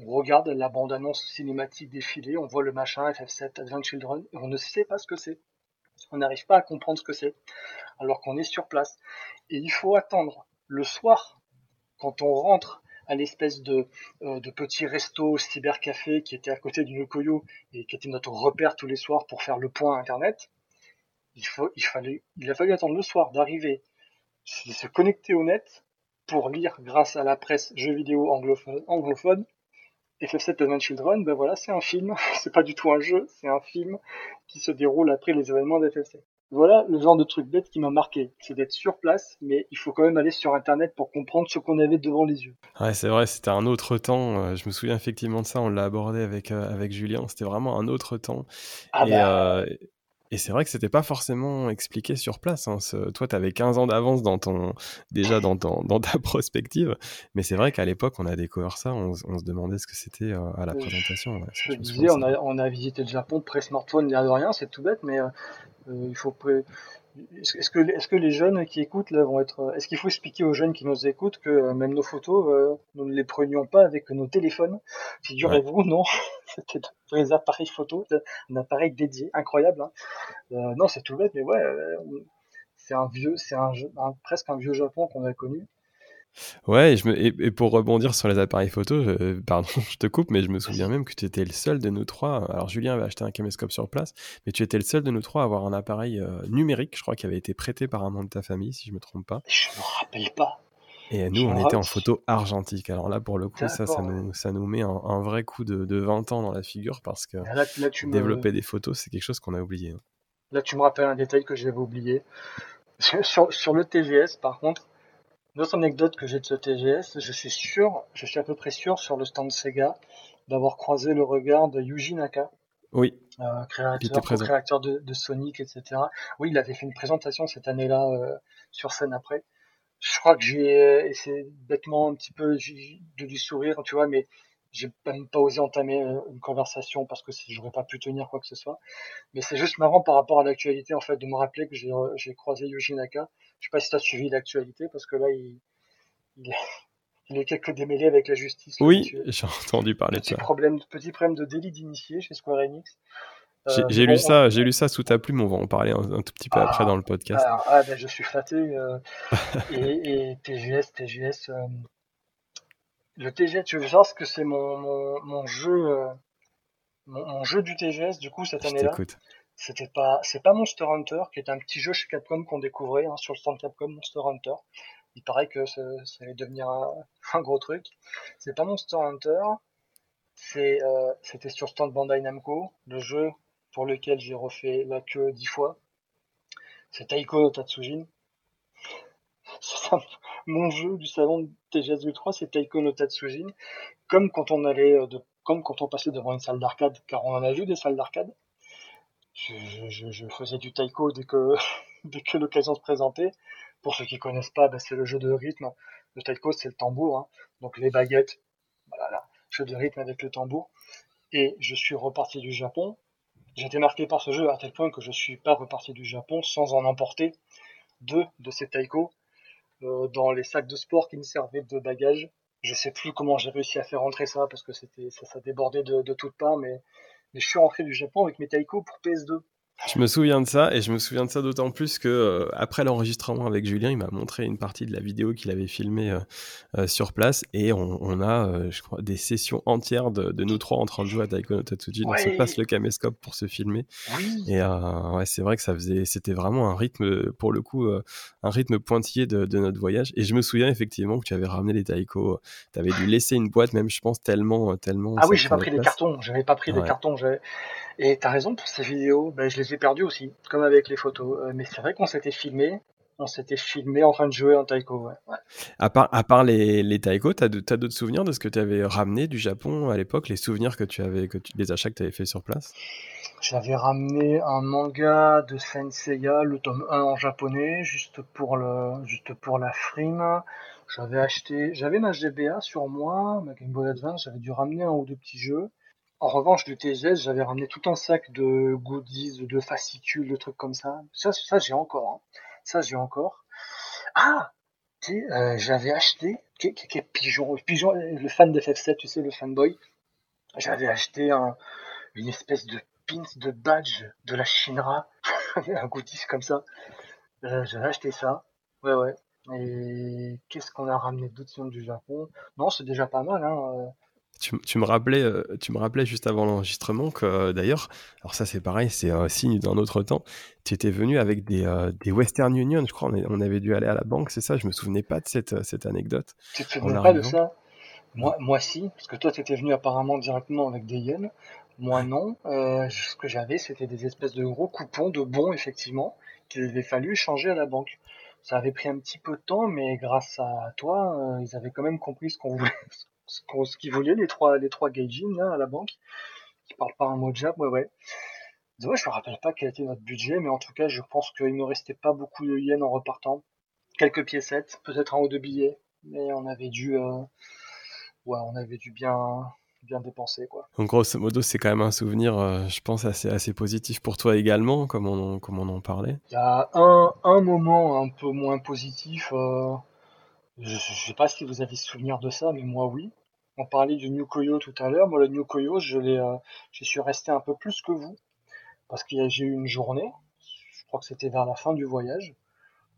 on regarde la bande-annonce cinématique défiler, on voit le machin FF7 Advent Children, et on ne sait pas ce que c'est. On n'arrive pas à comprendre ce que c'est, alors qu'on est sur place. Et il faut attendre le soir, quand on rentre à l'espèce de, euh, de petit resto cybercafé qui était à côté du Nokoyo et qui était notre repère tous les soirs pour faire le point internet, il, faut, il, fallait, il a fallu attendre le soir d'arriver, se connecter au net pour lire grâce à la presse jeux vidéo anglophone, anglophone FF7 The Children, ben voilà, c'est un film, c'est pas du tout un jeu, c'est un film qui se déroule après les événements d'FF7. Voilà le genre de truc bête qui m'a marqué. C'est d'être sur place, mais il faut quand même aller sur Internet pour comprendre ce qu'on avait devant les yeux. Ouais, c'est vrai, c'était un autre temps. Euh, je me souviens effectivement de ça, on l'a abordé avec, euh, avec Julien. C'était vraiment un autre temps. Ah et, bah... euh, et c'est vrai que c'était pas forcément expliqué sur place. Hein. Toi, tu avais 15 ans d'avance dans ton, déjà dans, dans ta prospective, mais c'est vrai qu'à l'époque, on a découvert ça, on, se demandait ce que c'était euh, à la présentation. je, disais, on a, on a, visité le Japon pré-smartphone, n'y a rien, c'est tout bête, mais euh, euh, il faut est-ce que, est que les jeunes qui écoutent là vont être. Est-ce qu'il faut expliquer aux jeunes qui nous écoutent que euh, même nos photos, euh, nous ne les prenions pas avec nos téléphones? Figurez-vous, non, c'était des appareils photo, un appareil dédié, incroyable. Hein. Euh, non, c'est tout bête, mais ouais, c'est un vieux, c'est un, presque un vieux Japon qu'on a connu. Ouais, et, je me, et, pour rebondir sur les appareils photo, pardon, je te coupe, mais je me souviens même que tu étais le seul de nous trois. Alors, Julien avait acheté un caméscope sur place, mais tu étais le seul de nous trois à avoir un appareil euh, numérique, je crois, qui avait été prêté par un membre de ta famille, si je me trompe pas. Je me rappelle pas. Et nous, on était en photo argentique. Alors là, pour le coup, ça, ça nous, ça nous met un, vrai coup de, de, 20 ans dans la figure parce que développer des photos, c'est quelque chose qu'on a oublié. Hein. Là, tu me rappelles un détail que j'avais oublié. Sur, sur le TGS, par contre, une autre anecdote que j'ai de ce TGS, je suis sûr, je suis à peu près sûr sur le stand Sega d'avoir croisé le regard de Yuji Naka. Oui. Euh, créateur, créateur de, Sonic, etc. Oui, il avait fait une présentation cette année-là euh, sur scène après. Je crois que j'ai essayé bêtement un petit peu de lui sourire, tu vois, mais j'ai même pas osé entamer euh, une conversation parce que j'aurais pas pu tenir quoi que ce soit. Mais c'est juste marrant par rapport à l'actualité en fait de me rappeler que j'ai croisé Yuji Naka je sais pas si tu as suivi l'actualité parce que là, il, il, est, il est quelque démêlé avec la justice. Oui, j'ai entendu parler de ça. Problème, petit problème de délit d'initié chez Square Enix. J'ai euh, lu ça, j'ai lu ça sous ta plume. On va en parler un, tout petit peu après ah, dans le podcast. ah, ben, je suis flatté. Euh, et, et, TGS, TGS. Euh, le TGS, tu veux savoir ce que c'est mon, mon, mon, jeu, mon, mon, jeu du TGS du coup cette année-là? C'était pas, c'est pas Monster Hunter, qui est un petit jeu chez Capcom qu'on découvrait hein, sur le stand Capcom Monster Hunter. Il paraît que ça, allait devenir un, gros truc. C'est pas Monster Hunter, c'est, euh, c'était sur stand Bandai Namco, le jeu pour lequel j'ai refait la queue dix fois. C'est Taiko no Tatsujin. mon jeu du salon de TGS 3 c'est Taiko no Tatsujin. Comme quand on allait, euh, de, comme quand on passait devant une salle d'arcade, car on en a vu des salles d'arcade je, faisais du taiko dès que, l'occasion se présentait. Pour ceux qui connaissent pas, ben, c'est le jeu de rythme. Le taiko, c'est le tambour, hein. donc les baguettes. Voilà, jeu de rythme avec le tambour. Et je suis reparti du Japon. Été marqué par ce jeu à tel point que je suis pas reparti du Japon sans en emporter deux de ces taiko euh, dans les sacs de sport qui me servaient de bagage. Je sais plus comment j'ai réussi à faire rentrer ça parce que ça débordait de, de toutes parts, mais Et je suis rentré du Japon avec mes taiko pour PS2. Je me souviens de ça et je me souviens de ça d'autant plus que euh, après l'enregistrement avec Julien, il m'a montré une partie de la vidéo qu'il avait filmée euh, euh, sur place et on, a, je crois, des sessions entières de, nous trois en train de jouer à Taiko no Tatsuji. Donc se passe le caméscope pour se filmer. Et ouais, c'est vrai que ça faisait, c'était vraiment un rythme, pour le coup, un rythme pointillé de, notre voyage. Et je me souviens effectivement que tu avais ramené les Taiko. Tu avais dû laisser une boîte, même je pense tellement, tellement. Ah oui, j'ai pas pris les cartons. J'avais pas pris les cartons. Et t'as raison pour ces vidéos, ben, je les ai perdues aussi, comme avec les photos. Euh, mais c'est vrai qu'on s'était filmé, on s'était filmé en train de jouer en taiko. Ouais. À part, à part les, les taiko, t'as d'autres souvenirs de ce que tu avais ramené du Japon à l'époque, les souvenirs que tu avais, que tu, les achats que tu avais fait sur place? J'avais ramené un manga de Senseiya, le tome 1 en japonais, juste pour le, juste pour la frime. J'avais acheté, j'avais ma GBA sur moi, ma Game Boy Advance, j'avais dû ramener un ou deux petits jeux. En revanche, du TGS, j'avais ramené tout un sac de goodies, de fascicules, de trucs comme ça. Ça, ça j'ai encore. Hein. Ça, j'ai encore. Ah euh, J'avais acheté... Pigeon, Pigeon, le fan de FF7, tu sais, le fanboy. J'avais acheté un, une espèce de pins, de badge de la Shinra. un goodies comme ça. Euh, j'avais acheté ça. Ouais, ouais. Et qu'est-ce qu'on a ramené d'autres du Japon? Non, c'est déjà pas mal. Hein. Tu, me rappelais, euh, tu me rappelais juste avant l'enregistrement que euh, d'ailleurs, alors ça c'est pareil, c'est un signe d'un autre temps. Tu étais venu avec des, euh, des Western Union, je crois. On, avait dû aller à la banque, c'est ça? Je me souvenais pas de cette, cette anecdote. Tu te souvenais pas de ça? Moi, moi si, parce que toi tu étais venu apparemment directement avec des yens. Moi non. ce que j'avais, c'était des espèces de gros coupons de bons effectivement qu'il avait fallu échanger à la banque. Ça avait pris un petit peu de temps, mais grâce à toi, ils avaient quand même compris ce qu'on voulait, ce qu'ils voulaient, les trois, les trois gaijin, là, à la banque, qui parlent pas un mot de jap, ouais, ouais. Ouais, je me rappelle pas quel était notre budget, mais en tout cas, je pense qu'il me restait pas beaucoup de yens en repartant. Quelques piécettes, peut-être un ou deux billets, mais on avait dû, euh, ouais, on avait dû bien, bien dépenser, quoi. Donc, grosso modo, c'est quand même un souvenir, euh, je pense, assez, assez positif pour toi également, comme on, comme on en parlait. Il y a un, un moment un peu moins positif, euh, je, ne sais pas si vous avez souvenir de ça, mais moi oui. On parlait du New tout à l'heure. Moi, le New Koyo, je euh, suis resté un peu plus que vous parce que j'ai eu une journée. Je crois que c'était vers la fin du voyage.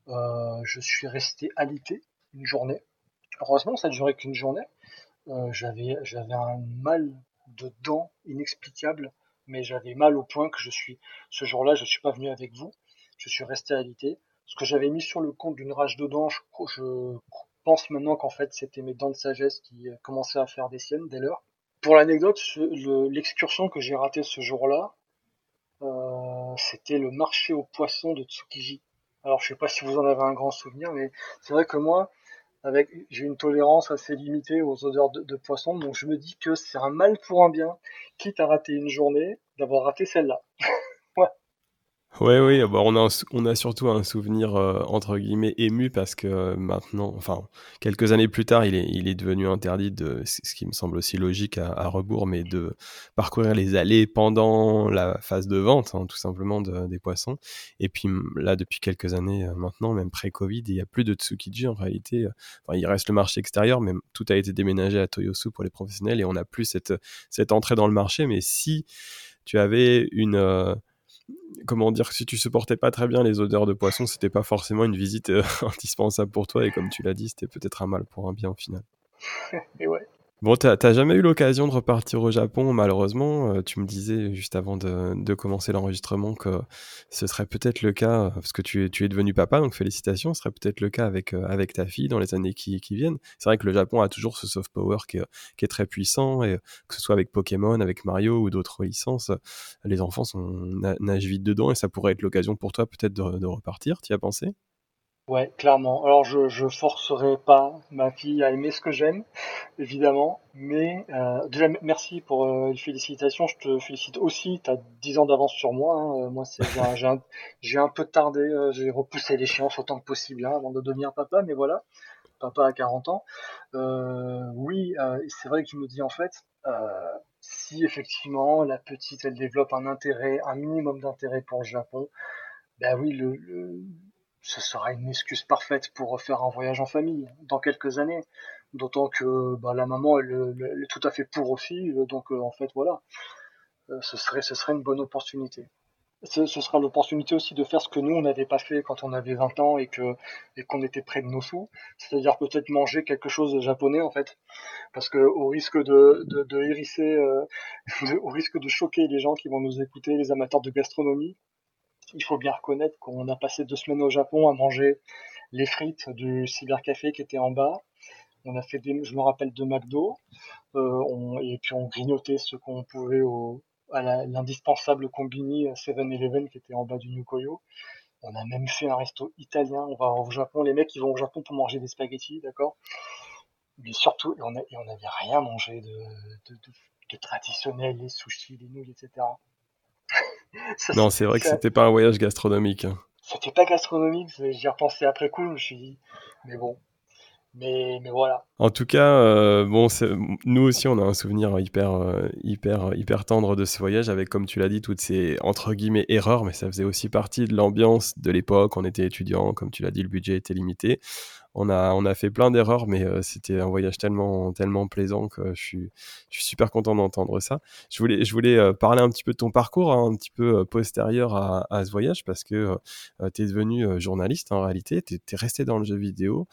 Euh, je suis resté alité une journée. Heureusement, ça ne durait qu'une journée. Euh, j'avais, un mal de dents inexplicable, mais j'avais mal au point que je suis, ce jour-là, je suis pas venu avec vous. Je suis resté alité. Ce que j'avais mis sur le compte d'une rage de dents, je, je pense maintenant qu'en fait c'était mes dents de sagesse qui euh, commençaient à faire des siennes dès lors. Pour l'anecdote, l'excursion que j'ai ratée ce jour-là, euh, c'était le marché aux poissons de Tsukiji. Alors je sais pas si vous en avez un grand souvenir, mais c'est vrai que moi, avec j'ai une tolérance assez limitée aux odeurs de, de poisson, donc je me dis que c'est un mal pour un bien, quitte à rater une journée, d'avoir raté celle-là. Oui, oui, bah on, a on a surtout un souvenir euh, entre guillemets ému parce que euh, maintenant, enfin, quelques années plus tard, il est, il est devenu interdit de, ce qui me semble aussi logique à, rebours, mais de parcourir les allées pendant la phase de vente, hein, tout simplement, des poissons. Et puis là, depuis quelques années euh, maintenant, même pré-Covid, il n'y a plus de Tsukiji en réalité. Enfin, il reste le marché extérieur, mais tout a été déménagé à Toyosu pour les professionnels et on n'a plus cette, cette entrée dans le marché. Mais si tu avais une comment dire, si tu supportais pas très bien les odeurs de poisson, c'était pas forcément une visite euh, indispensable pour toi. Et comme tu l'as dit, c'était peut-être un mal pour un bien au final. et ouais. Bon, t'as jamais eu l'occasion de repartir au Japon, malheureusement. Euh, tu me disais juste avant de, commencer l'enregistrement que ce serait peut-être le cas, parce que tu es, devenu papa, donc félicitations, ce serait peut-être le cas avec, euh, ta fille dans les années qui, viennent. C'est vrai que le Japon a toujours ce soft power qui est, très puissant, et que ce soit avec Pokémon, avec Mario ou d'autres licences, les enfants sont, nagent vite dedans, et ça pourrait être l'occasion pour toi peut-être de, de repartir. Tu y as pensé? Ouais, clairement. Alors je, je forcerai pas ma fille à aimer ce que j'aime, évidemment. Mais euh, déjà merci pour euh, les félicitations. Je te félicite aussi. Tu as 10 ans d'avance sur moi. Hein. Euh, moi, j'ai un, peu tardé. J'ai repoussé l'échéance autant que possible hein, avant de devenir papa. Mais voilà, papa à 40 ans. oui, c'est vrai que je me dis en fait, si effectivement la petite elle développe un intérêt, un minimum d'intérêt pour le Japon, ben oui, le, le ce sera une excuse parfaite pour faire un voyage en famille dans quelques années. D'autant que bah, la maman, elle, est tout à fait pour aussi. Donc, euh, en fait, voilà. ce, serait, ce serait une bonne opportunité ce, sera l'opportunité aussi de faire ce que nous on n'avait pas fait quand on avait 20 ans et que et qu'on était près de nos sous, c'est-à-dire peut-être manger quelque chose de japonais en fait, parce que au risque de de, hérisser, euh, au risque de choquer les gens qui vont nous écouter, les amateurs de gastronomie, il faut bien reconnaître qu'on a passé deux semaines au Japon à manger les frites du cybercafé qui était en bas. On a fait des, je me rappelle de McDo, euh, et puis on grignotait ce qu'on pouvait à l'indispensable combini 7-Eleven qui était en bas du New Koyo. On a même fait un resto italien. On va au Japon. Les mecs, ils vont au Japon pour manger des spaghettis, d'accord? Mais surtout, on n'avait rien mangé de, de, traditionnel, les sushis, les nouilles, etc. non, c'est vrai que c'était pas un voyage gastronomique. Hein. C'était pas gastronomique, j'y ai repensé après coup, je me suis dit, mais bon, mais, mais, voilà. En tout cas, euh, bon, nous aussi, on a un souvenir hyper, euh, hyper, hyper tendre de ce voyage, avec, comme tu l'as dit, toutes ces entre guillemets erreurs, mais ça faisait aussi partie de l'ambiance de l'époque. On était étudiants, comme tu l'as dit, le budget était limité on a, on a fait plein d'erreurs, mais euh, c'était un voyage tellement, tellement plaisant que je suis, je suis super content d'entendre ça. Je voulais, je voulais euh, parler un petit peu de ton parcours, hein, un petit peu euh, postérieur à, ce voyage, parce que tu es devenu journaliste en réalité, tu es, resté dans le jeu vidéo,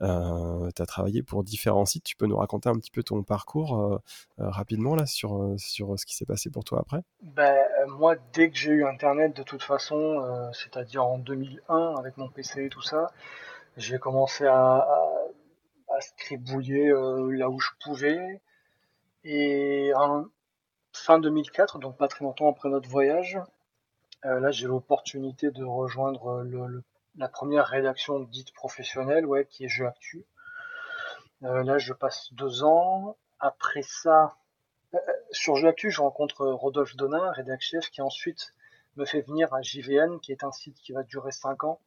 tu as travaillé pour différents sites. Tu peux nous raconter un petit peu ton parcours rapidement là sur, sur ce qui s'est passé pour toi après? Ben, Moi, dès que j'ai eu Internet, de toute façon, c'est-à-dire en 2001 avec mon PC et tout ça, j'ai commencé à, à, scribouiller euh, là où je pouvais. Et en fin 2004, donc pas très longtemps après notre voyage, euh, là j'ai l'opportunité de rejoindre le, la première rédaction dite professionnelle, ouais, qui est Jeux Actu. Euh, là je passe deux ans. Après ça, sur Jeux Actu, je rencontre Rodolphe Donin, rédacteur chef, qui ensuite me fait venir à JVN, qui est un site qui va durer cinq ans,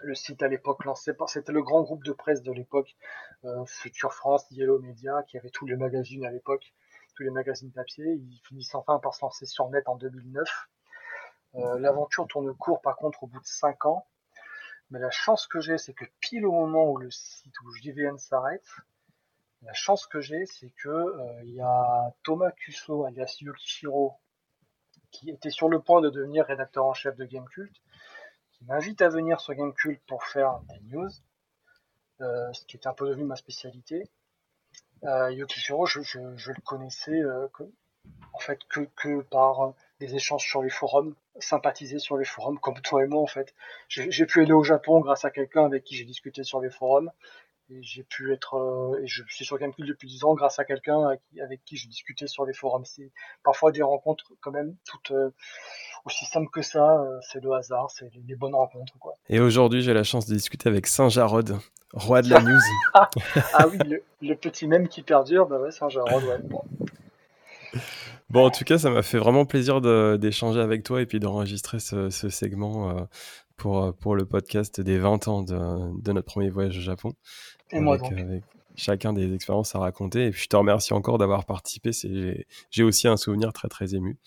le site à l'époque lancé par, c'était le grand groupe de presse de l'époque, euh, Future France, Yellow Media, qui avait tous les magazines à l'époque, tous les magazines papier. Ils finissent enfin par se lancer sur net en 2009. Euh, l'aventure tourne court par contre au bout de 5 ans. Mais la chance que j'ai, c'est que pile au moment où le site où JVN s'arrête, la chance que j'ai, c'est que euh, il y a Thomas Cusso, alias Yukishiro, qui était sur le point de devenir rédacteur en chef de Gamecult, m'invite à venir sur Gamecult pour faire des news, euh, ce qui était un peu devenu ma spécialité. Euh, Yukishiro, je, le connaissais euh, en fait que, par des échanges sur les forums, sympathiser sur les forums, comme toi et moi en fait. J'ai pu aller au Japon grâce à quelqu'un avec qui j'ai discuté sur les forums. Et j'ai pu être, et je suis sur Gamecult depuis 10 ans grâce à quelqu'un avec, qui j'ai discuté sur les forums. C'est parfois des rencontres quand même toutes aussi simple que ça, euh, c'est le hasard, c'est les, bonnes rencontres. Quoi. Et aujourd'hui, j'ai la chance de discuter avec Saint-Jarod, roi de la news. ah oui, le, petit même qui perdure, bah ouais, Saint-Jarod, ouais. Bon. en tout cas, ça m'a fait vraiment plaisir d'échanger avec toi et puis d'enregistrer ce, segment euh, pour, euh, pour le podcast des 20 ans de, de notre premier voyage au Japon. Et moi donc chacun des expériences à raconter. Et puis je te remercie encore d'avoir participé. J'ai aussi un souvenir très très ému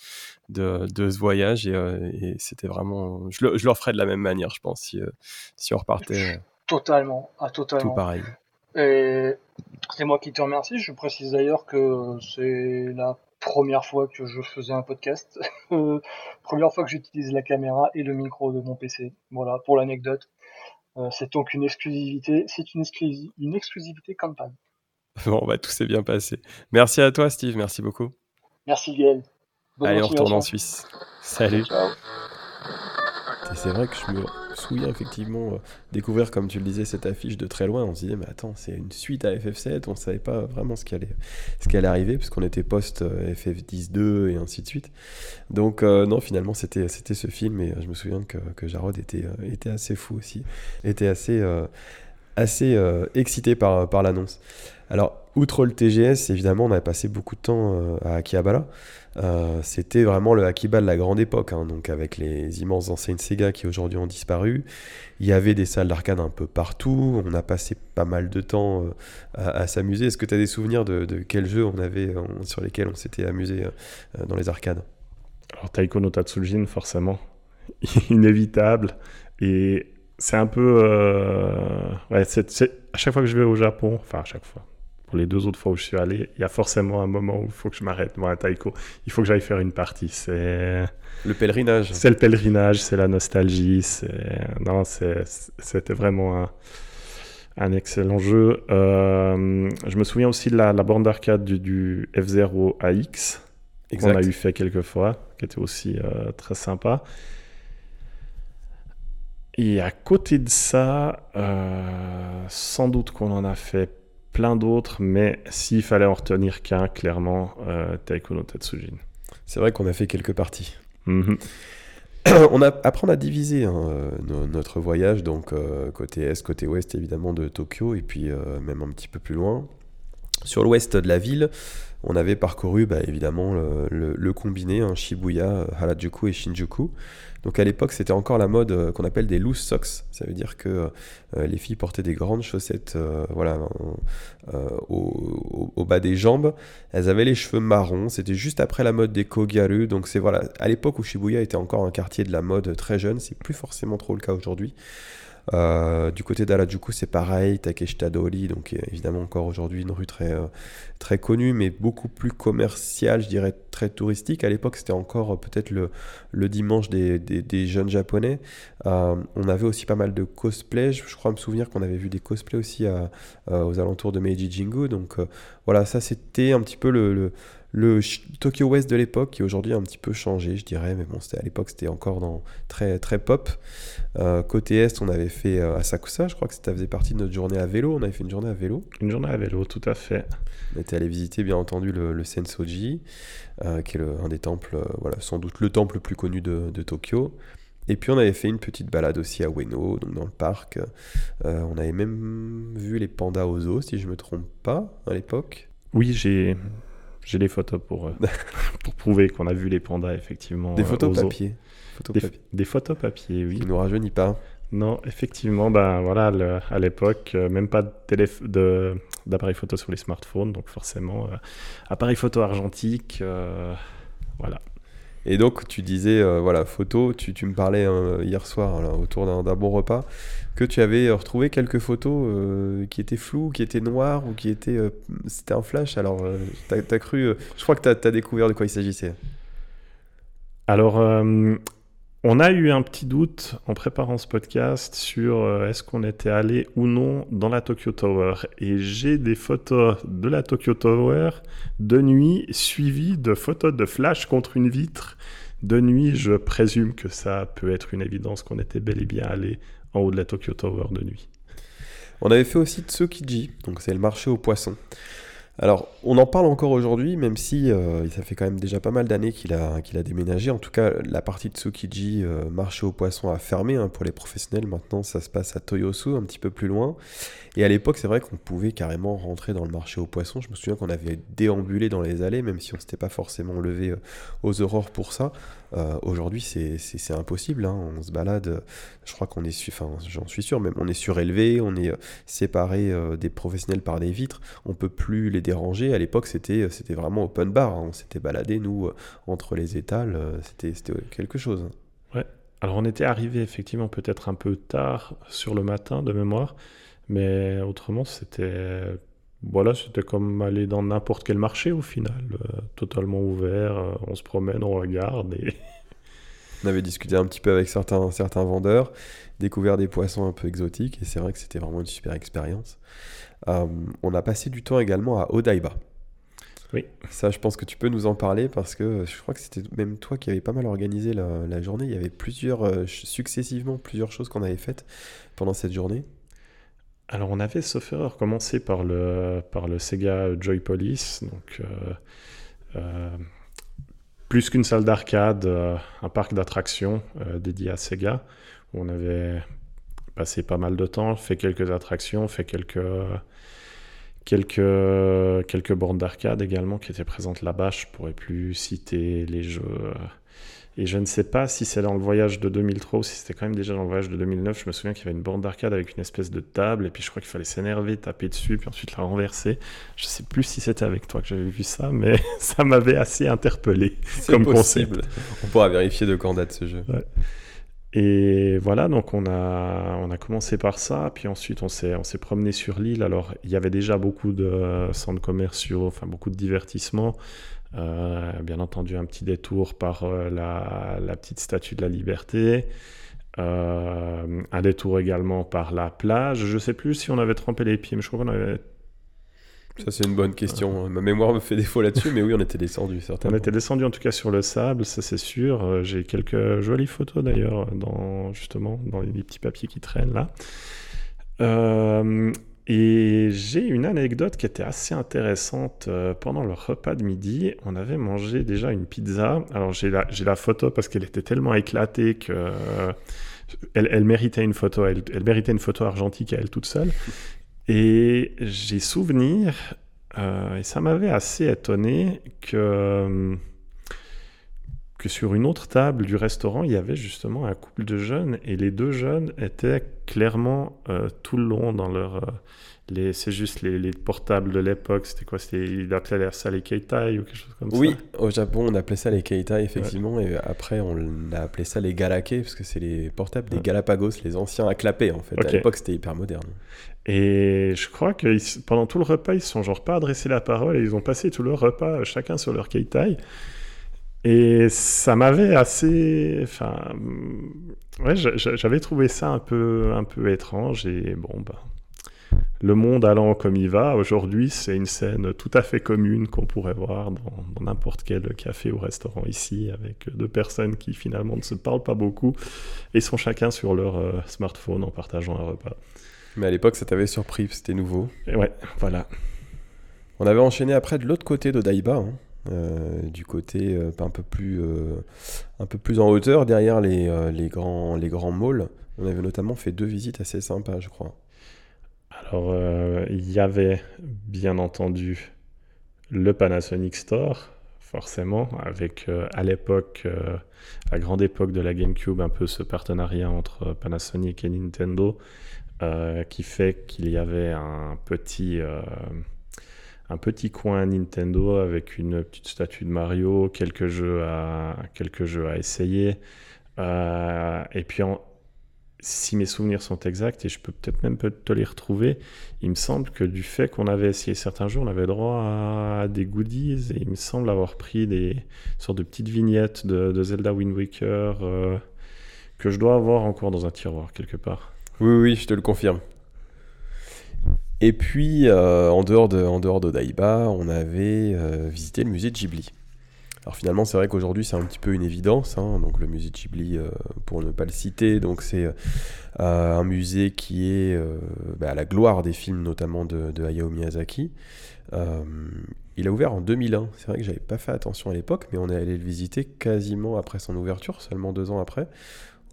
de, de ce voyage et, euh, et c'était vraiment. Je le, je le, referais de la même manière, je pense, si, euh, si on repartait. Totalement, à ah, totalement. Tout pareil. Et c'est moi qui te remercie. Je précise d'ailleurs que c'est la première fois que je faisais un podcast. première fois que j'utilise la caméra et le micro de mon PC. Voilà, pour l'anecdote. Euh, c'est donc une exclusivité, c'est une, exclusivité, une exclusivité campagne. Bon, bah, tout s'est bien passé. Merci à toi, Steve. Merci beaucoup. Merci, Gaël. Allez, on retourne en Suisse. Salut. C'est vrai que je me souviens effectivement euh, découvrir, comme tu le disais, cette affiche de très loin. On se disait, mais attends, c'est une suite à FF7. On savait pas vraiment ce qui allait, ce qui allait arriver, puisqu'on était post euh, FF10-2 et ainsi de suite. Donc, euh, non, finalement, c'était, c'était ce film. Et je me souviens que, que Jarod était, était assez fou aussi. Était assez, assez excité par, par l'annonce. Alors, outre le TGS, évidemment, on a passé beaucoup de temps à Akihabara. Euh, c'était vraiment le Akiba de la grande époque, hein, donc avec les immenses enseignes Sega qui aujourd'hui ont disparu. Il y avait des salles d'arcade un peu partout. On a passé pas mal de temps euh, à, s'amuser. Est-ce que tu as des souvenirs de, quels jeux on avait sur lesquels on s'était amusé euh, dans les arcades? Alors Taiko no Tatsujin, forcément, inévitable. Et c'est un peu, à chaque fois que je vais au Japon, enfin à chaque fois, pour les deux autres fois où je suis allé, il y a forcément un moment où il faut que je m'arrête moi à Taiko. Il faut que j'aille faire une partie. C'est le pèlerinage. C'est le pèlerinage, c'est la nostalgie. Non, c'était vraiment un, un, excellent jeu. Euh, je me souviens aussi de la, la borne d'arcade du, du F0 AX qu'on a eu fait quelques fois, qui était aussi euh, très sympa. Et à côté de ça, euh, sans doute qu'on en a fait plein d'autres, mais s'il fallait en retenir qu'un, clairement, euh, Taiko no Tetsujin. C'est vrai qu'on a fait quelques parties. Mhm. on a, après, on a divisé hein, euh, notre voyage, donc euh, côté est, côté ouest évidemment de Tokyo, et puis même un petit peu plus loin. Sur l'ouest de la ville, on avait parcouru bah, évidemment le, combiné, hein, Shibuya, Harajuku et Shinjuku. Donc à l'époque, c'était encore la mode euh, qu'on appelle des loose socks. Ça veut dire que euh, les filles portaient des grandes chaussettes euh, voilà, au, bas des jambes. Elles avaient les cheveux marrons. C'était juste après la mode des kogaru. Donc c'est voilà, à l'époque où Shibuya était encore un quartier de la mode très jeune. C'est plus forcément trop le cas aujourd'hui. Euh, du côté d'Arajuku, c'est pareil, Takeshita Dori, donc évidemment encore aujourd'hui une rue très, euh, très connue, mais beaucoup plus commerciale, je dirais très touristique. À l'époque, c'était encore euh, peut-être le, le, dimanche des, des, jeunes japonais. on avait aussi pas mal de cosplay. Je, crois me souvenir qu'on avait vu des cosplays aussi aux alentours de Meiji Jingu. Donc voilà, ça c'était un petit peu le Tokyo West de l'époque qui aujourd'hui a un petit peu changé, je dirais, mais bon, c'était à l'époque c'était encore dans très très pop. Euh, côté est, on avait fait euh, Asakusa, je crois que ça faisait partie de notre journée à vélo. On avait fait une journée à vélo. Une journée à vélo, tout à fait. On était allé visiter bien entendu le, Sensoji, euh, qui est un des temples, voilà, sans doute le temple le plus connu de, Tokyo. Et puis on avait fait une petite balade aussi à Ueno, donc dans le parc. on avait même vu les pandas aux si je me trompe pas, à l'époque. Oui, j'ai j'ai des photos pour, euh, pour prouver qu'on a vu les pandas, effectivement. Des euh, photos papier. des, papier. des, photos papier, oui. Qui nous rajeunit pas. Non, effectivement, ben voilà, à l'époque, euh, même pas d'appareil photo sur les smartphones, donc forcément, appareil photo argentique, voilà. Et donc, tu disais, voilà, photo, tu, tu me parlais hier soir, autour d'un bon repas, que tu avais euh, retrouvé quelques photos euh, qui étaient floues, qui étaient noires ou qui étaient. Euh, c'était un flash. Alors, tu as, cru. je crois que tu as, découvert de quoi il s'agissait. Alors, on a eu un petit doute en préparant ce podcast sur est-ce qu'on était allé ou non dans la Tokyo Tower. Et j'ai des photos de la Tokyo Tower de nuit suivies de photos de flash contre une vitre. De nuit, je présume que ça peut être une évidence qu'on était bel et bien allé en haut de la Tokyo Tower de nuit. On avait fait aussi Tsukiji, donc c'est le marché aux poissons. Alors, on en parle encore aujourd'hui, même si euh, ça fait quand même déjà pas mal d'années qu'il a, déménagé. En tout cas, la partie de Tsukiji, euh, marché aux poissons, a fermé hein, pour les professionnels. Maintenant, ça se passe à Toyosu, un petit peu plus loin. Et à l'époque, c'est vrai qu'on pouvait carrément rentrer dans le marché aux poissons. Je me souviens qu'on avait déambulé dans les allées, même si on s'était pas forcément levé euh, aux aurores pour ça. Euh, aujourd'hui, c'est impossible. Hein. On se balade, je crois qu'on est, enfin, j'en suis sûr, même on est surélevé, on est euh, séparé des professionnels par des vitres. On peut plus les déranger. À l'époque, c'était vraiment open bar. Hein. On s'était baladé, nous, entre les étals. c'était quelque chose. Ouais. Alors, on était arrivé effectivement peut-être un peu tard sur le matin de mémoire. Mais autrement, c'était voilà, c'était comme aller dans n'importe quel marché au final, euh, totalement ouvert, euh, on se promène, on regarde et... On avait discuté un petit peu avec certains, certains vendeurs, découvert des poissons un peu exotiques et c'est vrai que c'était vraiment une super expérience. Euh, on a passé du temps également à Odaiba. Oui. Ça, je pense que tu peux nous en parler parce que je crois que c'était même toi qui avais pas mal organisé la, la journée. Il y avait plusieurs, successivement, plusieurs choses qu'on avait faites pendant cette journée. Alors on avait, sauf erreur, commencé par le, par le Sega Joy Police, donc euh, euh, plus qu'une salle d'arcade, euh, un parc d'attractions dédié à Sega, où on avait passé pas mal de temps, fait quelques attractions, fait quelques, quelques, quelques bornes d'arcade également qui étaient présentes là-bas. Je pourrais plus citer les jeux et je ne sais pas si c'est dans le voyage de 2003 ou si c'était quand même déjà dans le voyage de 2009. Je me souviens qu'il y avait une borne d'arcade avec une espèce de table, et puis je crois qu'il fallait s'énerver, taper dessus, puis ensuite la renverser. Je ne sais plus si c'était avec toi que j'avais vu ça, mais ça m'avait assez interpellé comme possible. On pourra vérifier de quand date ce jeu. Et voilà, donc on a, on a commencé par ça, puis ensuite on s'est, on s'est promené sur l'île. Alors il y avait déjà beaucoup de centres commerciaux, enfin beaucoup de divertissements. Euh, bien entendu, un petit détour par euh, la, la, petite statue de la liberté. Euh, un détour également par la plage. Je ne sais plus si on avait trempé les pieds, mais je crois qu'on avait ça, c'est une bonne question. Ma mémoire me fait défaut là-dessus, mais oui, on était descendu, certainement. On était descendu en tout cas sur le sable, ça c'est sûr. J'ai quelques jolies photos d'ailleurs, dans, justement, dans les petits papiers qui traînent là. Euh, et j'ai une anecdote qui était assez intéressante. Euh, pendant le repas de midi, on avait mangé déjà une pizza. Alors j'ai la, la photo parce qu'elle était tellement éclatée que. Elle, elle, méritait une photo, elle, méritait une photo argentique à elle toute seule. Et j'ai souvenir, euh, et ça m'avait assez étonné, que, euh, que sur une autre table du restaurant, il y avait justement un couple de jeunes, et les deux jeunes étaient clairement euh, tout le long dans leur c'est juste les, portables de l'époque. C'était quoi C'était il appelait ça les Keitai ou quelque chose comme ça. Oui, au Japon on appelait ça les Keitai effectivement, et après on a appelé ça les Galake parce que c'est les portables des Galapagos, les anciens à clapper en fait. À l'époque c'était hyper moderne. Et je crois que pendant tout le repas ils se sont genre pas adressé la parole et ils ont passé tout le repas chacun sur leur Keitai. Et ça m'avait assez. Enfin. Ouais, j'avais trouvé ça un peu, un peu étrange. Et bon, bah le monde allant comme il va, aujourd'hui, c'est une scène tout à fait commune qu'on pourrait voir dans n'importe quel café ou restaurant ici, avec deux personnes qui finalement ne se parlent pas beaucoup et sont chacun sur leur euh, smartphone en partageant un repas. Mais à l'époque, ça t'avait surpris, c'était nouveau. ouais, voilà. On avait enchaîné après de l'autre côté d'Odaiba, hein, euh, du côté euh, un, peu plus, un peu plus en hauteur, derrière les, les, grands, les grands malls. On avait notamment fait deux visites assez sympas, je crois. Alors, euh, il y avait bien entendu le Panasonic Store, forcément, avec euh, à l'époque, euh, à grande époque de la GameCube, un peu ce partenariat entre Panasonic et Nintendo, qui fait qu'il y avait un petit, un petit coin Nintendo avec une petite statue de Mario, quelques jeux à, quelques jeux à essayer. et puis si mes souvenirs sont exacts, et je peux peut-être même te les retrouver, il me semble que du fait qu'on avait essayé certains jours, on avait droit à des goodies, et il me semble avoir pris des sortes de petites vignettes de, Zelda Wind Waker euh, que je dois avoir encore dans un tiroir quelque part. Oui, oui, je te le confirme. Et puis, euh, en dehors de, en dehors d'Odaiba, on avait euh, visité le musée de Ghibli. Alors finalement, c'est vrai qu'aujourd'hui, c'est un petit peu une évidence. Hein. donc le musée Ghibli, euh, pour ne pas le citer, donc c'est un musée qui est bah, à la gloire des films, notamment de, de Hayao Miyazaki. il a ouvert en 2001. C'est vrai que j'avais pas fait attention à l'époque, mais on est allé le visiter quasiment après son ouverture, seulement deux ans après.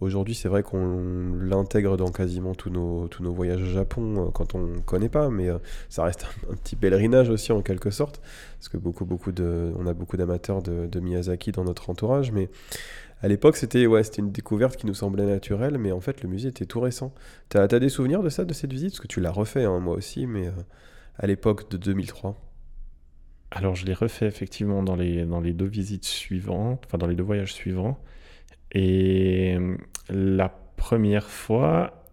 Aujourd'hui, c'est vrai qu'on l'intègre dans quasiment tous nos, tous nos voyages au Japon euh, quand on ne connaît pas, mais euh, ça reste un, petit pèlerinage aussi en quelque sorte, parce que beaucoup, beaucoup de, on a beaucoup d'amateurs de, Miyazaki dans notre entourage, mais à l'époque, c'était ouais, une découverte qui nous semblait naturelle, mais en fait, le musée était tout récent. Tu as, des souvenirs de ça, de cette visite? Parce que tu l'as refait, hein, moi aussi, mais euh, à l'époque de 2003. Alors, je l'ai refait effectivement dans les, dans les deux visites suivantes, enfin dans les deux voyages suivants. Et euh, la première fois,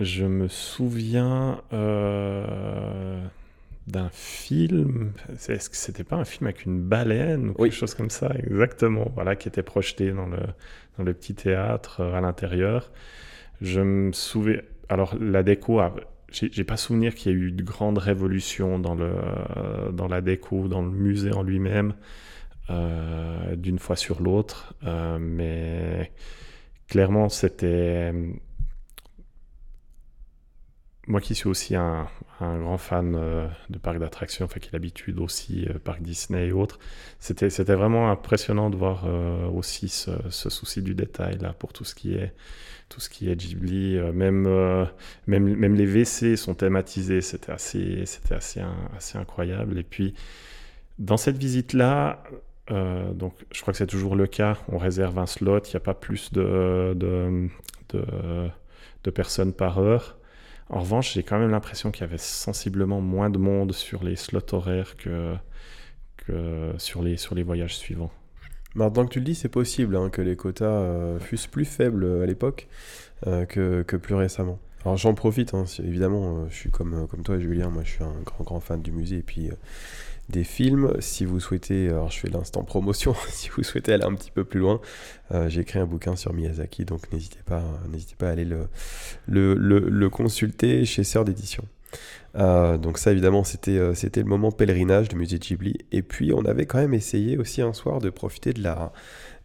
je me souviens euh, d'un film. Est-ce que c'était pas un film avec une baleine ou quelque chose comme ça? Exactement. Voilà, qui était projeté dans le, dans le petit théâtre euh, à l'intérieur. Je me souviens. Alors, la déco j'ai pas souvenir qu'il y ait eu de grande révolution dans, le, dans la déco, dans le musée en lui-même. Euh, d'une fois sur l'autre. Euh, mais clairement, c'était moi qui suis aussi un, grand fan euh, de parcs d'attractions, enfin qui l'habitude aussi parc Disney et autres, c'était vraiment impressionnant de voir aussi ce, souci du détail là pour tout ce qui est tout ce qui est Ghibli, même même même les WC sont thématisés, c'était assez assez assez incroyable et puis dans cette visite là, euh, donc, je crois que c'est toujours le cas. On réserve un slot, il n'y a pas plus de, personnes par heure. En revanche, j'ai quand même l'impression qu'il y avait sensiblement moins de monde sur les slots horaires que, sur, les, sur les voyages suivants. Maintenant que tu le dis, c'est possible hein, que les quotas fussent plus faibles à l'époque que, que, plus récemment. Alors j'en profite, hein, évidemment, je suis comme, comme toi Julien, moi je suis un grand grand fan du musée et puis des films. Si vous souhaitez, alors je fais l'instant promotion, si vous souhaitez aller un petit peu plus loin, euh, j'ai écrit un bouquin sur Miyazaki, donc n'hésitez pas, n'hésitez pas à aller le, consulter chez Sœur d'édition. Euh, donc ça évidemment c'était euh, c'était le moment pèlerinage du musée Ghibli et puis on avait quand même essayé aussi un soir de profiter de la,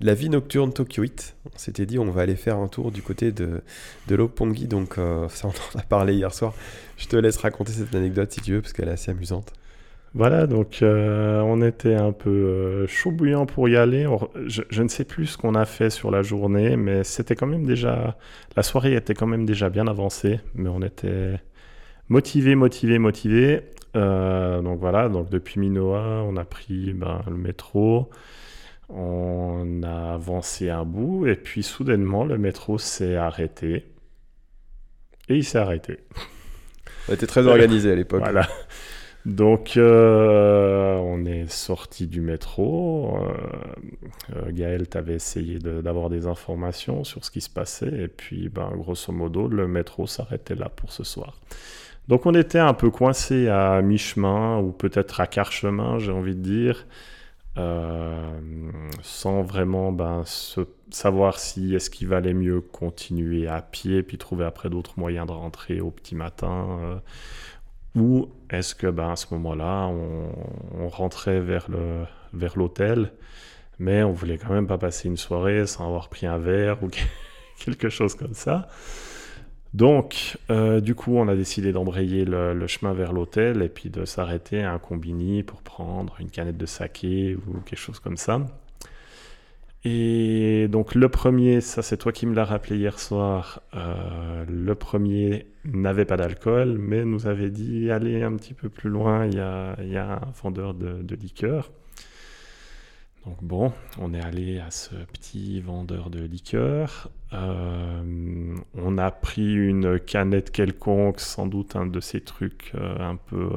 la vie nocturne tokyoïte. On s'était dit on va aller faire un tour du côté de, de l'Opongi donc ça on en a parlé hier soir. Je te laisse raconter cette anecdote si tu veux parce qu'elle est assez amusante. Voilà, donc euh, on était un peu euh, chaud bouillant pour y aller. je, ne sais plus ce qu'on a fait sur la journée, mais c'était quand même déjà. La soirée était quand même déjà bien avancée, mais on était motivé, motivé, motivé. Euh, donc voilà, donc depuis Minoa, on a pris ben, le métro, on a avancé un bout, et puis soudainement, le métro s'est arrêté. Et il s'est arrêté. On était très organisé à l'époque. Voilà. Donc, euh, on est sorti du métro. Euh, euh Gaël, essayé d'avoir des informations sur ce qui se passait. Et puis, ben, grosso modo, le métro s'arrêtait là pour ce soir. Donc, on était un peu coincé à mi-chemin, ou peut-être à quart chemin, j'ai envie de dire, euh, sans vraiment ben, savoir si est-ce qu'il valait mieux continuer à pied, puis trouver après d'autres moyens de rentrer au petit matin ou est-ce que ben, à ce moment-là, on, rentrait vers l'hôtel, mais on voulait quand même pas passer une soirée sans avoir pris un verre ou quelque chose comme ça. Donc, euh, du coup, on a décidé d'embrayer le, chemin vers l'hôtel et puis de s'arrêter à un combini pour prendre une canette de saké ou quelque chose comme ça. Et donc le premier, ça c'est toi qui me l'as rappelé hier soir, euh, le premier n'avait pas d'alcool, mais nous avait dit allez un petit peu plus loin, il y a, un vendeur de, de, liqueur. Donc bon, on est allé à ce petit vendeur de liqueur. Euh, on a pris une canette quelconque, sans doute un de ces trucs euh, un peu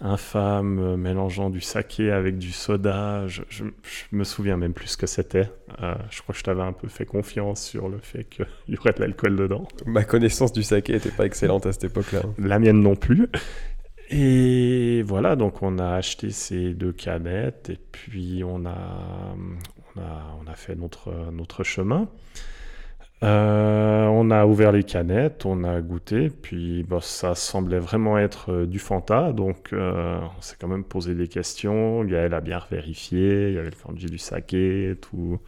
infâme, euh, mélangeant du saké avec du soda. Je, je, me souviens même plus ce que c'était. Euh, je crois que je t'avais un peu fait confiance sur le fait qu'il y aurait de l'alcool dedans. Ma connaissance du saké n'était pas excellente à cette époque-là. La mienne non plus. Et voilà, donc on a acheté ces deux canettes et puis on a, on a, on a fait notre, notre chemin. Euh, on a ouvert les canettes, on a goûté, puis bah, ça semblait vraiment être euh, du Fanta, donc euh, on s'est quand même posé des questions. Gaël a bien vérifié, il y avait le kanji du saké, tout.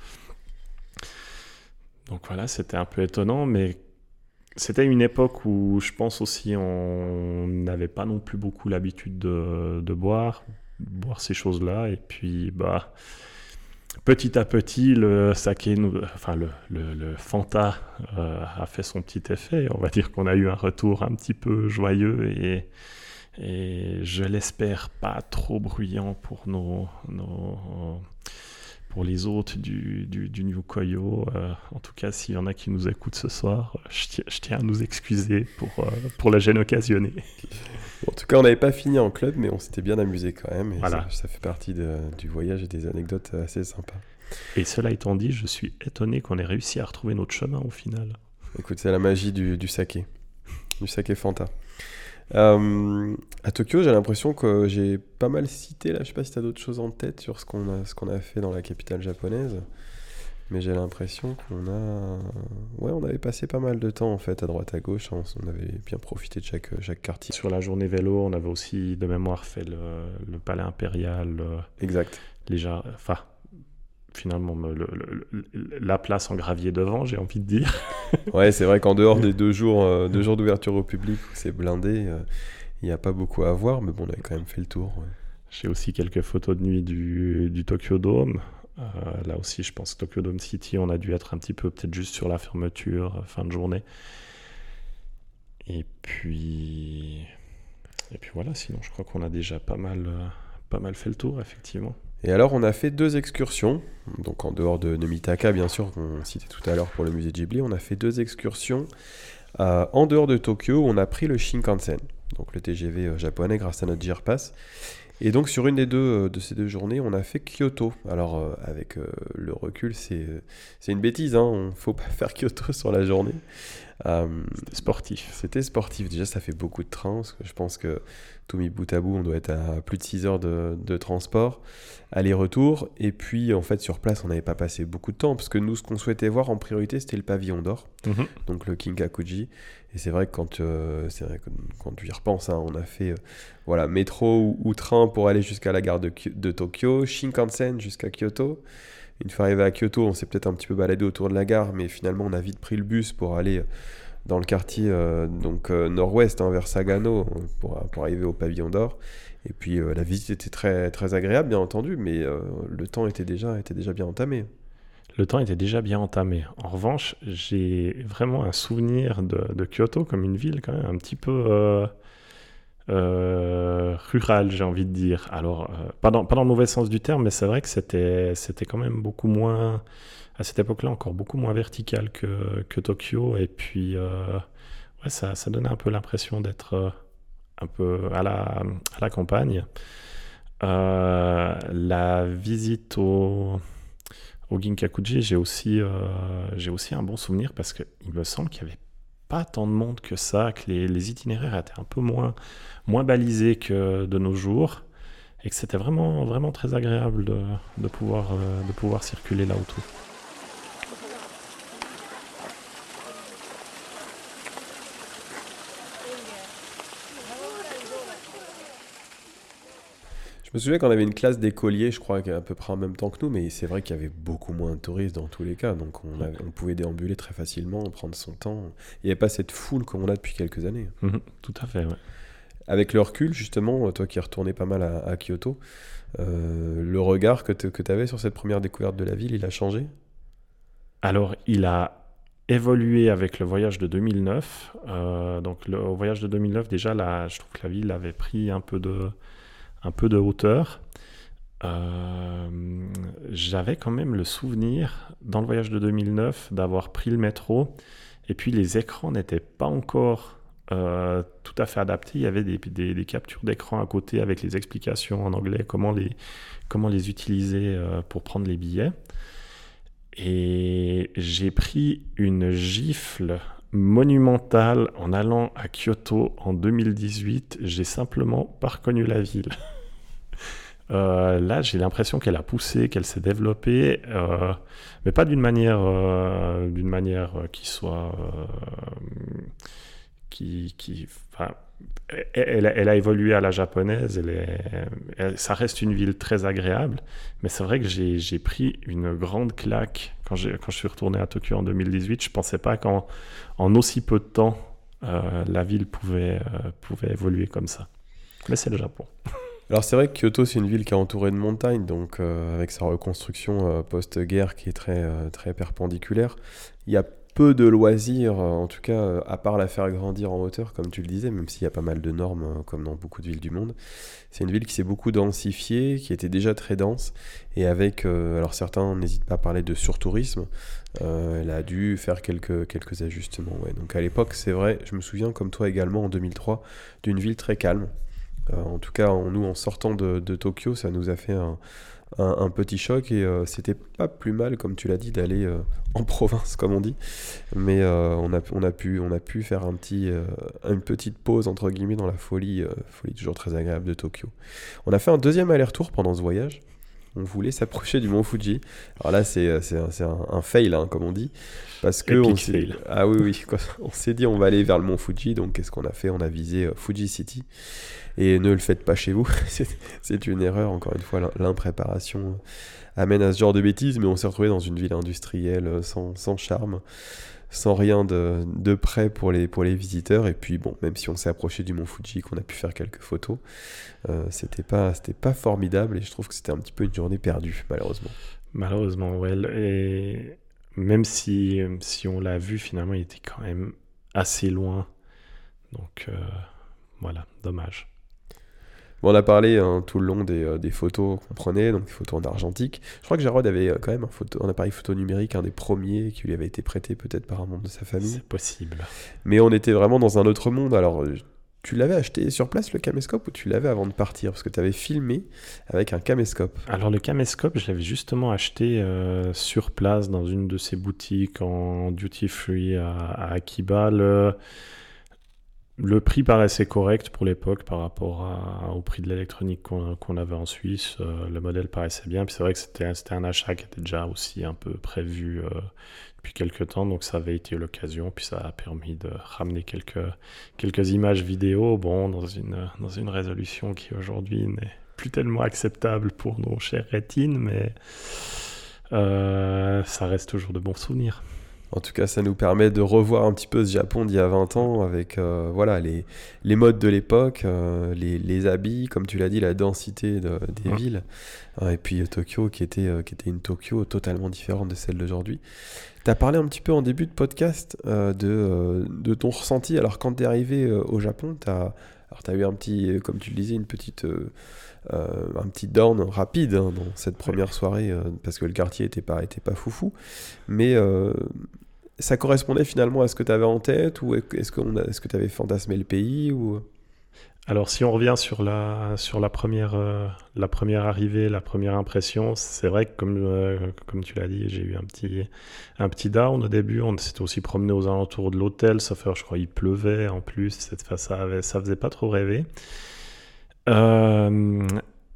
Donc voilà, c'était un peu étonnant, mais c'était une époque où je pense aussi on n'avait pas non plus beaucoup l'habitude de, de boire, boire ces choses-là, et puis bah petit à petit, le saké, enfin le, Fanta euh, a fait son petit effet. On va dire qu'on a eu un retour un petit peu joyeux et, et je l'espère pas trop bruyant pour nos, nos pour les hôtes du, du, New Koyo. Euh, en tout cas, s'il y en a qui nous écoutent ce soir, je, tiens, à nous excuser pour, euh, pour la gêne occasionnée. en tout cas, on n'avait pas fini en club, mais on s'était bien amusé quand même. Et voilà. ça, fait partie du voyage et des anecdotes assez sympas. Et cela étant dit, je suis étonné qu'on ait réussi à retrouver notre chemin au final. Écoute, c'est la magie du, du saké. Du saké Fanta. Euh, à Tokyo, j'ai l'impression que j'ai pas mal cité là. Je sais pas si tu as d'autres choses en tête sur ce qu'on a, ce qu'on a fait dans la capitale japonaise. Mais j'ai l'impression qu'on a. Ouais, on avait passé pas mal de temps en fait à droite à gauche. On avait bien profité de chaque, chaque quartier. Sur la journée vélo, on avait aussi de mémoire fait le, le palais impérial. Euh, exact. Les enfin, finalement la place en gravier devant, j'ai envie de dire. ouais, c'est vrai qu'en dehors des deux jours, euh, deux jours d'ouverture au public où c'est blindé, euh, il n'y a pas beaucoup à voir, mais bon, on avait quand même fait le tour. J'ai aussi quelques photos de nuit du, du Tokyo Dome. Euh, là aussi, je pense que Tokyo Dome City, on a dû être un petit peu peut-être juste sur la fermeture, fin de journée. Et puis, et puis voilà. Sinon, je crois qu'on a déjà pas mal, pas mal fait le tour, effectivement. Et alors, on a fait deux excursions. Donc, en dehors de Nomitaka, bien sûr, qu'on citait tout à l'heure pour le musée Ghibli, on a fait deux excursions euh, en dehors de Tokyo. On a pris le Shinkansen, donc le TGV euh, japonais, grâce à notre JR Et donc sur une des deux de ces deux journées, on a fait Kyoto. Alors avec le recul, c'est une bêtise, hein, on faut pas faire Kyoto sur la journée. c'était sportif. C'était sportif. Déjà, ça fait beaucoup de trains. Parce que je pense que tout mis bout à bout, on doit être à plus de 6 heures de, de transport, aller-retour. Et puis, en fait, sur place, on n'avait pas passé beaucoup de temps. Parce que nous, ce qu'on souhaitait voir en priorité, c'était le pavillon d'or. Mhm. Donc le Kinkakuji. Et c'est vrai que quand, euh, c'est vrai que quand tu y repenses, hein, on a fait euh, voilà, métro ou, ou train pour aller jusqu'à la gare de Tokyo, Shinkansen jusqu'à Kyoto. Une fois arrivé à Kyoto, on s'est peut-être un petit peu baladé autour de la gare, mais finalement, on a vite pris le bus pour aller euh, dans le quartier euh, donc euh, nord-ouest, hein, vers Sagano, euh, pour, arriver au pavillon d'or. Et puis la visite était très, très agréable, bien entendu, mais le temps était déjà, était déjà bien entamé. Le temps était déjà bien entamé. En revanche, j'ai vraiment un souvenir de, Kyoto comme une ville quand même un petit peu euh, rurale, j'ai envie de dire. Alors, pas, dans, pas dans le mauvais sens du terme, mais c'est vrai que c'était, c'était quand même beaucoup moins, à cette époque-là, encore beaucoup moins vertical que, Tokyo. Et puis, euh, ouais, ça, donnait un peu l'impression d'être euh, un peu à la, à la campagne. Euh, la visite au au Ginkakuji, j'ai aussi, j'ai aussi un bon souvenir parce qu'il me semble qu'il n'y avait pas tant de monde que ça, que les, itinéraires étaient un peu moins, moins balisés que de nos jours et que c'était vraiment, vraiment très agréable de, de pouvoir, de pouvoir circuler là autour. Je me souviens qu'on avait une classe d'écoliers, je crois, à peu près en même temps que nous, mais c'est vrai qu'il y avait beaucoup moins de touristes dans tous les cas, donc on, avait- on pouvait déambuler très facilement, prendre son temps. Il n'y avait pas cette foule comme on a depuis quelques années. Mhm, tout à fait, ouais. Avec le recul, justement, toi qui es retourné pas mal à, à Kyoto, euh, le regard que tu avais sur cette première découverte de la ville, il a changé? Alors, il a évolué avec le voyage de 2009. Euh, donc, le au voyage de 2009, déjà, là, je trouve que la ville avait pris un peu de, un peu de hauteur. Euh, J'avais quand même le souvenir, dans le voyage de 2009, d'avoir pris le métro. Et puis, les écrans n'étaient pas encore euh, tout à fait adaptés. Il y avait des, captures d'écran à côté avec les explications en anglais, comment les, comment les utiliser euh, pour prendre les billets. Et j'ai pris une gifle monumentale en allant à Kyoto en 2018. J'ai simplement pas reconnu la ville. Euh, là, j'ai l'impression qu'elle a poussé, qu'elle s'est développée, euh, mais pas d'une manière, euh, d'une manière qui soit, qui, qui, enfin, elle, a évolué à la japonaise. Ça reste une ville très agréable, mais c'est vrai que j'ai pris une grande claque quand, je suis retourné à Tokyo en 2018. Je pensais pas qu'en en aussi peu de temps, euh, la ville pouvait, euh, pouvait évoluer comme ça. Mais c'est le Japon. Alors c'est vrai que Kyoto c'est une ville qui est entourée de montagnes, donc euh, avec sa reconstruction post-guerre qui est très, très perpendiculaire, il y a peu de loisirs, euh, en tout cas euh, à part la faire grandir en hauteur comme tu le disais, même s'il y a pas mal de normes euh, comme dans beaucoup de villes du monde. C'est une ville qui s'est beaucoup densifiée, qui était déjà très dense, et avec, alors certains n'hésitent pas à parler de surtourisme, elle a dû faire quelques, quelques ajustements. Donc à l'époque c'est vrai, je me souviens comme toi également en 2003, d'une ville très calme. En tout cas, en, nous, en sortant de, de Tokyo, ça nous a fait un, un- un petit choc et euh, c'était pas plus mal, comme tu l'as dit, d'aller euh, en province, comme on dit. Mais euh, on, a, on, a pu, on a pu faire un petit, une petite pause, entre guillemets, dans la folie, folie toujours très agréable de Tokyo. On a fait un deuxième aller-retour pendant ce voyage. On voulait s'approcher du mont Fuji. Alors là, c'est euh, un, un- un fail, hein, comme on dit. Parce que Epic on s'est fail. ah oui oui, quoi. on s'est dit on va aller vers le mont Fuji. Donc qu'est-ce qu'on a fait? On a visé euh, Fuji City. Et ne le faites pas chez vous. C'est- une erreur. Encore une fois, l'im- l'impréparation euh, amène à ce genre de bêtises. Mais on s'est retrouvé dans une ville industrielle sans, sans charme, sans rien de, de prêt pour les, pour les visiteurs. Et puis bon, même si on s'est approché du mont Fuji, qu'on a pu faire quelques photos, euh, c'était pas, pas formidable. Et je trouve que c'était un petit peu une journée perdue, malheureusement. Malheureusement, ouais. Et même si, si on l'a vu, finalement, il était quand même assez loin. Donc, euh, voilà, dommage. On a parlé hein, tout le long des, euh, des photos qu'on prenait, donc des photos en argentique. Je crois que Jarod avait euh, quand même un, photo, un appareil photo numérique, un des premiers qui lui avait été prêté peut-être par un membre de sa famille. C'est possible. Mais on était vraiment dans un autre monde. Alors, euh, tu l'avais acheté sur place le caméscope ou tu l'avais avant de partir? Parce que tu avais filmé avec un caméscope. Alors le caméscope, je l'avais justement acheté euh, sur place dans une de ces boutiques en duty free à, Akiba. Le, le, prix paraissait correct pour l'époque par rapport au prix de l'électronique qu'on avait en Suisse. Euh, le modèle paraissait bien. Puis c'est vrai que c'était un achat qui était déjà aussi un peu prévu euh, depuis quelques temps, donc ça avait été l'occasion, puis ça a permis de ramener quelques, images vidéo, bon, dans une, dans une résolution qui aujourd'hui n'est plus tellement acceptable pour nos chères rétines, mais euh, ça reste toujours de bons souvenirs. En tout cas, ça nous permet de revoir un petit peu ce Japon d'il y a 20 ans avec euh, voilà, les, les modes de l'époque, euh, les, les, habits, comme tu l'as dit, la densité de, des villes. et puis Tokyo qui était, qui était une Tokyo totalement différente de celle d'aujourd'hui. Tu as parlé un petit peu en début de podcast de, de, ton ressenti. Alors, quand tu es arrivé au Japon, tu as, as, eu un petit, comme tu le disais, une petite. Un petit down rapide hein, dans cette première soirée parce que le quartier était pas foufou mais ça correspondait finalement à ce que tu avais en tête ou est-ce que est-ce tu avais fantasmé le pays alors si on revient sur la première euh, arrivée, la première impression, c'est vrai que comme euh, tu l'as dit, j'ai eu un petit un down au début. On s'était aussi promené aux alentours de l'hôtel, sauf que je crois il pleuvait en plus. Ça avait, ça faisait pas trop rêver. Euh,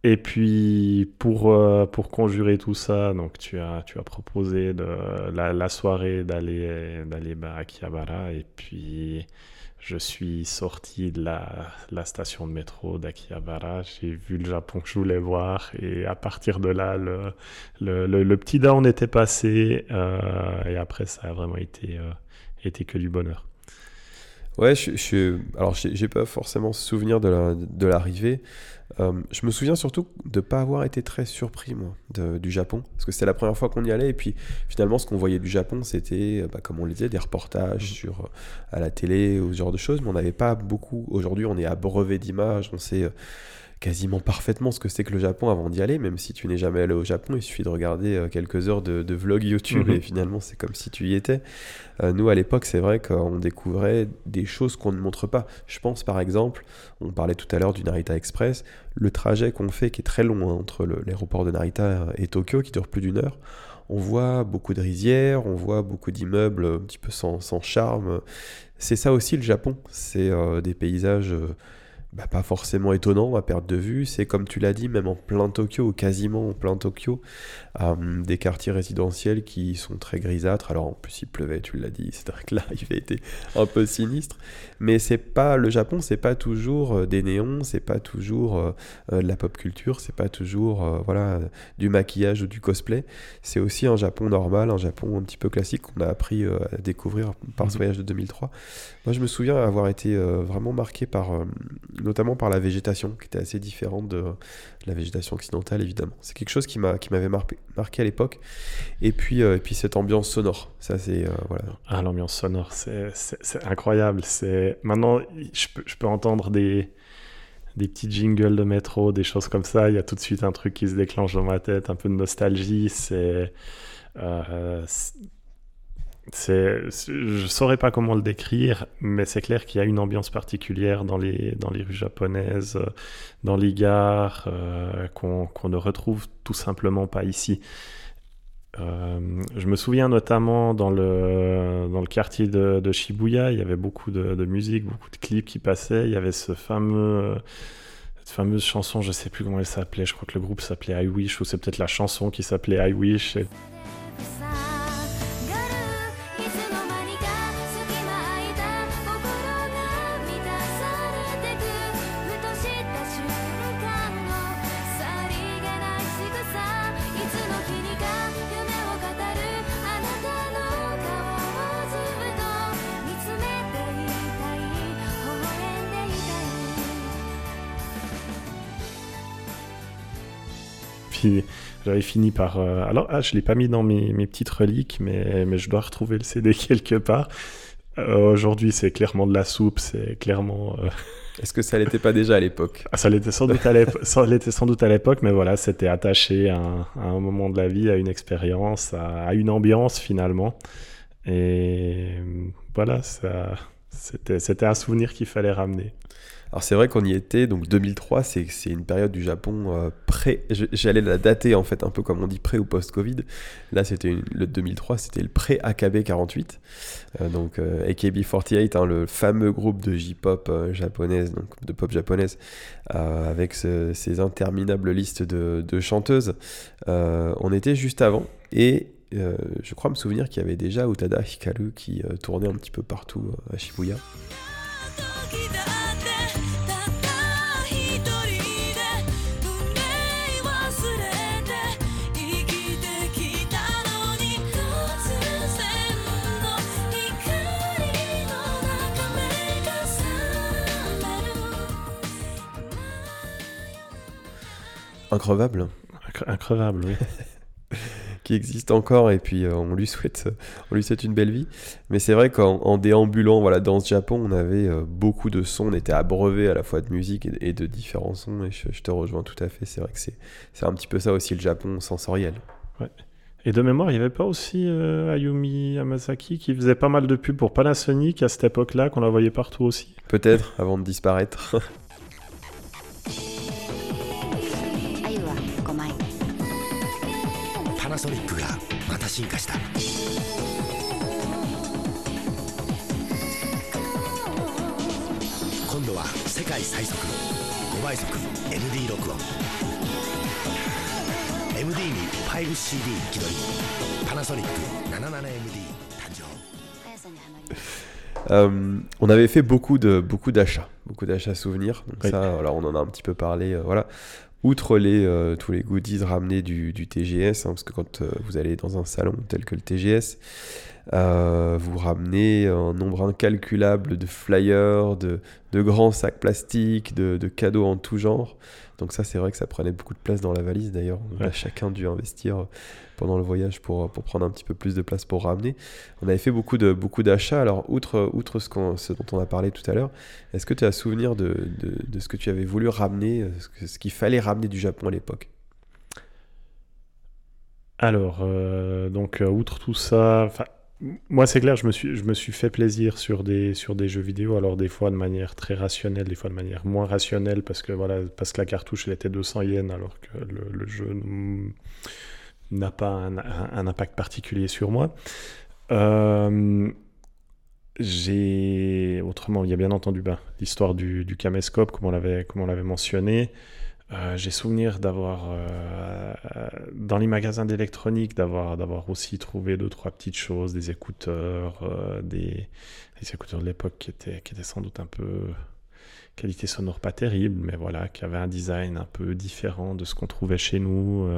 et puis pour, euh, pour conjurer tout ça, donc tu as, tu as proposé de, la, soirée d'aller d'aller à Akihabara et puis je suis sorti de la, station de métro d'Akihabara, j'ai vu le Japon que je voulais voir. Et à partir de là le, le, le, petit down était passé. Euh, et après ça a vraiment été, euh, été que du bonheur. Ouais, je, je alors j'ai pas forcément souvenir de l'arrivée. Euh, je me souviens surtout de ne pas avoir été très surpris, moi, du Japon. Parce que c'était la première fois qu'on y allait. Et puis, finalement, ce qu'on voyait du Japon, c'était, euh, bah, comme on le disait, des reportages mmh. sur, euh, à la télé ou ce genre de choses. Mais on n'avait pas beaucoup. Aujourd'hui, on est brevet d'images. On sait quasiment parfaitement ce que c'est que le Japon avant d'y aller, même si tu n'es jamais allé au Japon, il suffit de regarder euh, quelques heures de, de vlog YouTube mhm. et finalement c'est comme si tu y étais. Euh, nous à l'époque c'est vrai qu'on découvrait des choses qu'on ne montre pas. Je pense par exemple, on parlait tout à l'heure du Narita Express, le trajet qu'on fait qui est très long hein, entre l'aéroport de Narita et Tokyo qui dure plus d'une heure. On voit beaucoup de rizières, on voit beaucoup d'immeubles un petit peu sans, sans charme. C'est ça aussi le Japon, c'est euh, des paysages bah, pas forcément étonnant à perte de vue. C'est comme tu l'as dit, même en plein Tokyo, ou quasiment en plein Tokyo, euh, des quartiers résidentiels qui sont très grisâtres. Alors en plus il pleuvait, tu l'as dit, c'est vrai que l'arrivée était un peu sinistre. Mais c'est pas le Japon, c'est pas toujours euh, des néons, c'est pas toujours euh, de la pop culture, c'est pas toujours voilà du maquillage ou du cosplay. C'est aussi un Japon normal, un Japon un petit peu classique qu'on a appris à découvrir par ce mhm. voyage de 2003. Moi je me souviens avoir été vraiment marqué par notamment par la végétation, qui était assez différente de la végétation occidentale, évidemment. C'est quelque chose qui m'avait marqué, marqué à l'époque. Et puis, euh, et puis cette ambiance sonore, ça c'est... Euh, voilà. Ah, l'ambiance sonore, c'est incroyable. Maintenant, je peux, je peux entendre des des petits jingles de métro, des choses comme ça, il y a tout de suite un truc qui se déclenche dans ma tête, un peu de nostalgie. C'est euh, c'est, je saurais pas comment le décrire, mais c'est clair qu'il y a une ambiance particulière dans les, dans les rues japonaises, euh, dans les gares, euh, qu'on, ne retrouve tout simplement pas ici. Euh, je me souviens notamment dans le, dans le quartier de, Shibuya, il y avait beaucoup de, de, musique, beaucoup de clips qui passaient. Il y avait ce fameux, cette fameuse chanson, je sais plus comment elle s'appelait, je crois que le groupe s'appelait I Wish, ou c'est peut-être la chanson qui s'appelait I Wish. J'avais fini par. Euh, alors, ah, je l'ai pas mis dans mes, mes, petites reliques, mais, mais je dois retrouver le CD quelque part. Euh, aujourd'hui, c'est clairement de la soupe, c'est clairement. Euh, Est-ce que ça l'était pas déjà à l'époque? Ah, Ça l'était sans doute à l'époque, sans doute à l'époque, mais voilà, c'était attaché à un, à un, moment de la vie, à une expérience, à, à, une ambiance finalement. Et voilà, ça, C'était un souvenir qu'il fallait ramener. Alors c'est vrai qu'on y était, donc 2003, c'est une période du Japon euh, pré... J'allais la dater en fait un peu comme on dit pré ou post-Covid. Là c'était le 2003, c'était le pré-AKB 48. Euh, donc euh, AKB48, hein, le fameux groupe de J-pop japonaise, donc de pop japonaise, avec ces interminables listes de chanteuses. on était juste avant et je crois me souvenir qu'il y avait déjà Utada Hikaru qui tournait un petit peu partout à Shibuya. Increvable. Increvable, oui. qui existe encore et puis euh, on lui souhaite on lui souhaite une belle vie. Mais c'est vrai qu'en déambulant voilà dans ce Japon on avait euh, beaucoup de sons. On était abreuvé à la fois de musique et, de différents sons. Et je, te rejoins tout à fait. C'est vrai que c'est c'est un petit peu ça aussi le Japon sensoriel. Ouais. et de mémoire il n'y avait pas aussi euh, Ayumi Hamasaki qui faisait pas mal de pubs pour Panasonic à cette époque là qu'on la voyait partout aussi? Peut-être avant de disparaître ナソニックがまた進化した今度は世界最速の5倍速 MD 録音 MD に 5CD 気取りパナソニック 77MD 誕生 Euh, on avait fait beaucoup de beaucoup d'achats, beaucoup d'achats souvenirs. Donc oui. ça, voilà, on en a un petit peu parlé. Euh, voilà, outre les, euh, tous les goodies ramenés du, TGS, hein, parce que quand euh, vous allez dans un salon tel que le TGS, euh, vous ramenez un nombre incalculable de flyers, de, grands sacs plastiques, de, cadeaux en tout genre. Donc ça, c'est vrai que ça prenait beaucoup de place dans la valise. D'ailleurs, on a chacun dû investir pendant le voyage pour, pour prendre un petit peu plus de place pour ramener. On avait fait beaucoup de beaucoup d'achats. Alors, outre, outre ce, ce, dont on a parlé tout à l'heure, est-ce que tu as souvenir de, de, ce que tu avais voulu ramener, ce qu'il fallait ramener du Japon à l'époque? Alors, euh, donc, euh, outre tout ça, moi, c'est clair, je me, suis, je me suis fait plaisir sur des, sur des jeux vidéo, alors des fois de manière très rationnelle, des fois de manière moins rationnelle, parce que, voilà, parce que la cartouche, elle était 200 yens, alors que le, jeu n'a pas un, impact particulier sur moi. Euh, j'ai autrement, il y a bien entendu ben, l'histoire du, du, caméscope, comme on l'avait mentionné. Euh, j'ai souvenir d'avoir, euh, dans les magasins d'électronique, d'avoir, d'avoir aussi trouvé deux, trois petites choses, des écouteurs, euh, des, écouteurs de l'époque qui étaient, qui étaient sans doute un peu qualité sonore pas terrible, mais voilà, qui avaient un design un peu différent de ce qu'on trouvait chez nous.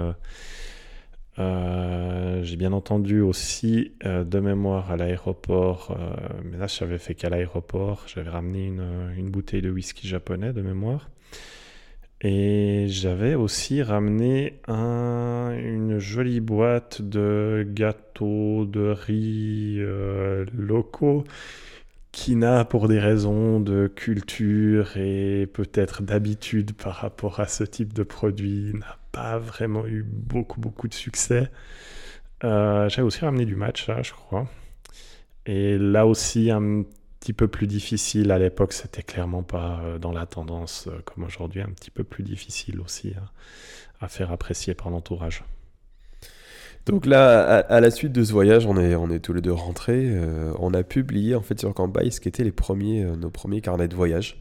j'ai bien entendu aussi de mémoire à l'aéroport, mais là je n'avais fait qu'à l'aéroport, j'avais ramené une, une, bouteille de whisky japonais de mémoire. Et j'avais aussi ramené un, une jolie boîte de gâteaux de riz euh, locaux qui n'a, pour des raisons de culture et peut-être d'habitude par rapport à ce type de produit, n'a pas vraiment eu beaucoup, beaucoup de succès. Euh, j'avais aussi ramené du matcha, je crois. Et là aussi, un petit peu plus difficile. À l'époque, c'était clairement pas euh, dans la tendance euh, comme aujourd'hui, un petit peu plus difficile aussi à, faire apprécier par l'entourage. Donc là, à, la suite de ce voyage, on est, on est tous les deux rentrés. Euh, on a publié en fait sur Campagne ce qui étaient les premiers, nos premiers carnets de voyage.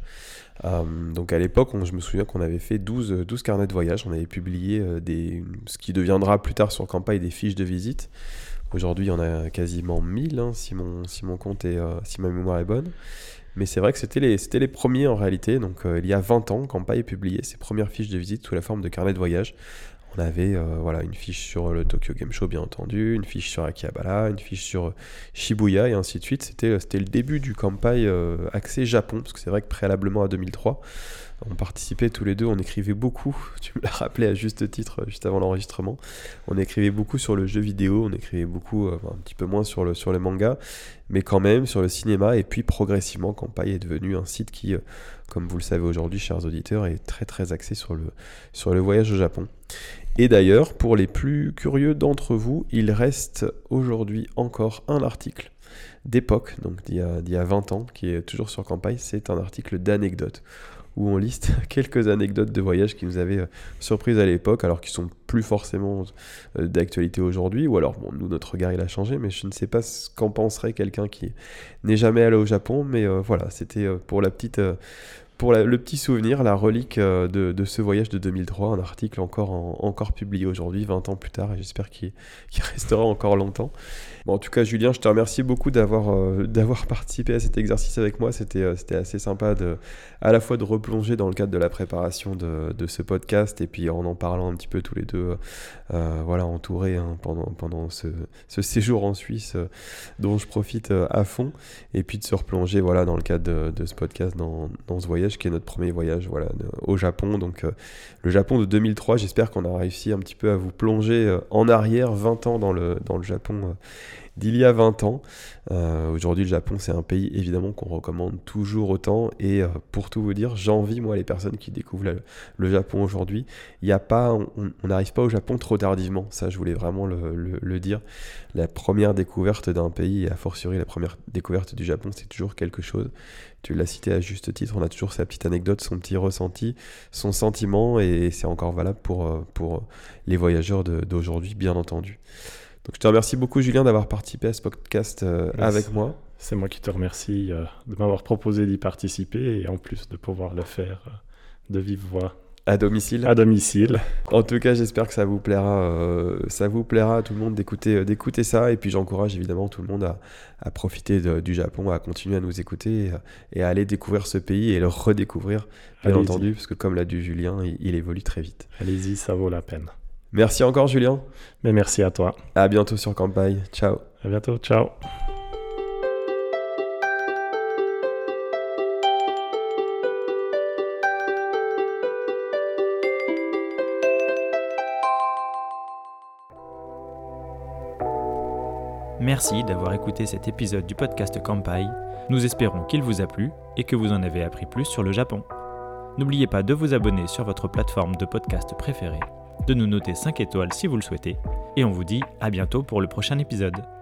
donc à l'époque, je me souviens qu'on avait fait 12, 12 carnets de voyage. On avait publié des, ce qui deviendra plus tard sur Campagne des fiches de visite. Aujourd'hui, il y en a quasiment 1000, hein, si, mon, si mon compte est, euh, si ma mémoire est bonne. Mais c'est vrai que c'était les, les premiers en réalité. Donc euh, il y a 20 ans, quand Paille publié ses premières fiches de visite sous la forme de carnet de voyage. On avait euh, voilà, une fiche sur le Tokyo Game Show, bien entendu, une fiche sur Akihabara, une fiche sur Shibuya et ainsi de suite. C'était le début du Kampai accès Japon, parce que c'est vrai que préalablement à 2003, on participait tous les deux, on écrivait beaucoup, tu me l'as rappelé à juste titre juste avant l'enregistrement, on écrivait beaucoup sur le jeu vidéo, on écrivait beaucoup, euh, un petit peu moins sur le, manga, mais quand même sur le cinéma, et puis progressivement Kampai est devenu un site qui, euh, comme vous le savez aujourd'hui, chers auditeurs, est très très axé sur le, voyage au Japon. Et d'ailleurs, pour les plus curieux d'entre vous, il reste aujourd'hui encore un article d'époque, donc d'il y, y, a 20 ans, qui est toujours sur campagne. C'est un article d'anecdotes où on liste quelques anecdotes de voyage qui nous avaient euh, surprises à l'époque, alors qu'ils sont plus forcément euh, d'actualité aujourd'hui, ou alors, bon, nous, notre regard, il a changé, mais je ne sais pas ce qu'en penserait quelqu'un qui n'est jamais allé au Japon, mais euh, voilà, c'était pour la petite... pour le petit souvenir, la relique de, ce voyage de 2003, un article encore, encore publié aujourd'hui, 20 ans plus tard, et j'espère qu'il restera encore longtemps en tout cas, Julien, je te remercie beaucoup d'avoir euh, participé à cet exercice avec moi. C'était euh, c'était assez sympa de, à la fois de replonger dans le cadre de la préparation de, de ce podcast et puis en en parlant un petit peu tous les deux, euh, voilà, entourés hein, pendant, pendant ce, ce, séjour en Suisse dont je profite à fond. Et puis de se replonger voilà, dans le cadre de, de ce podcast, dans, dans, ce voyage qui est notre premier voyage voilà, au Japon. Donc le Japon de 2003, j'espère qu'on a réussi un petit peu à vous plonger en arrière 20 ans dans le, dans le Japon d'il y a 20 ans. Euh, aujourd'hui, le Japon, c'est un pays évidemment qu'on recommande toujours autant. Et euh, pour tout vous dire, j'envie moi les personnes qui découvrent le, Japon aujourd'hui. On n'arrive pas au Japon trop tardivement. Ça, je voulais vraiment le, dire. La première découverte d'un pays, et a fortiori la première découverte du Japon, c'est toujours quelque chose. Tu l'as cité à juste titre. On a toujours sa petite anecdote, son petit ressenti, son sentiment, et c'est encore valable pour, euh, pour les voyageurs d'aujourd'hui, bien entendu. Donc je te remercie beaucoup Julien d'avoir participé à ce podcast euh, avec moi. C'est moi qui te remercie euh, de m'avoir proposé d'y participer et en plus de pouvoir le faire euh, de vive voix. À domicile. À domicile. En tout cas, j'espère que ça vous plaira, ça vous plaira à tout le monde d'écouter, d'écouter ça. Et puis j'encourage évidemment tout le monde à, à profiter du Japon, à continuer à nous écouter et, à aller découvrir ce pays et le redécouvrir, bien entendu, parce que comme l'a dit Julien, il évolue très vite. Allez-y, ça vaut la peine. Merci encore, Julien. Mais merci à toi. À bientôt sur Campagne. Ciao. À bientôt. Ciao. Merci d'avoir écouté cet épisode du podcast Campai. Nous espérons qu'il vous a plu et que vous en avez appris plus sur le Japon. N'oubliez pas de vous abonner sur votre plateforme de podcast préférée de nous noter 5 étoiles si vous le souhaitez, et on vous dit à bientôt pour le prochain épisode.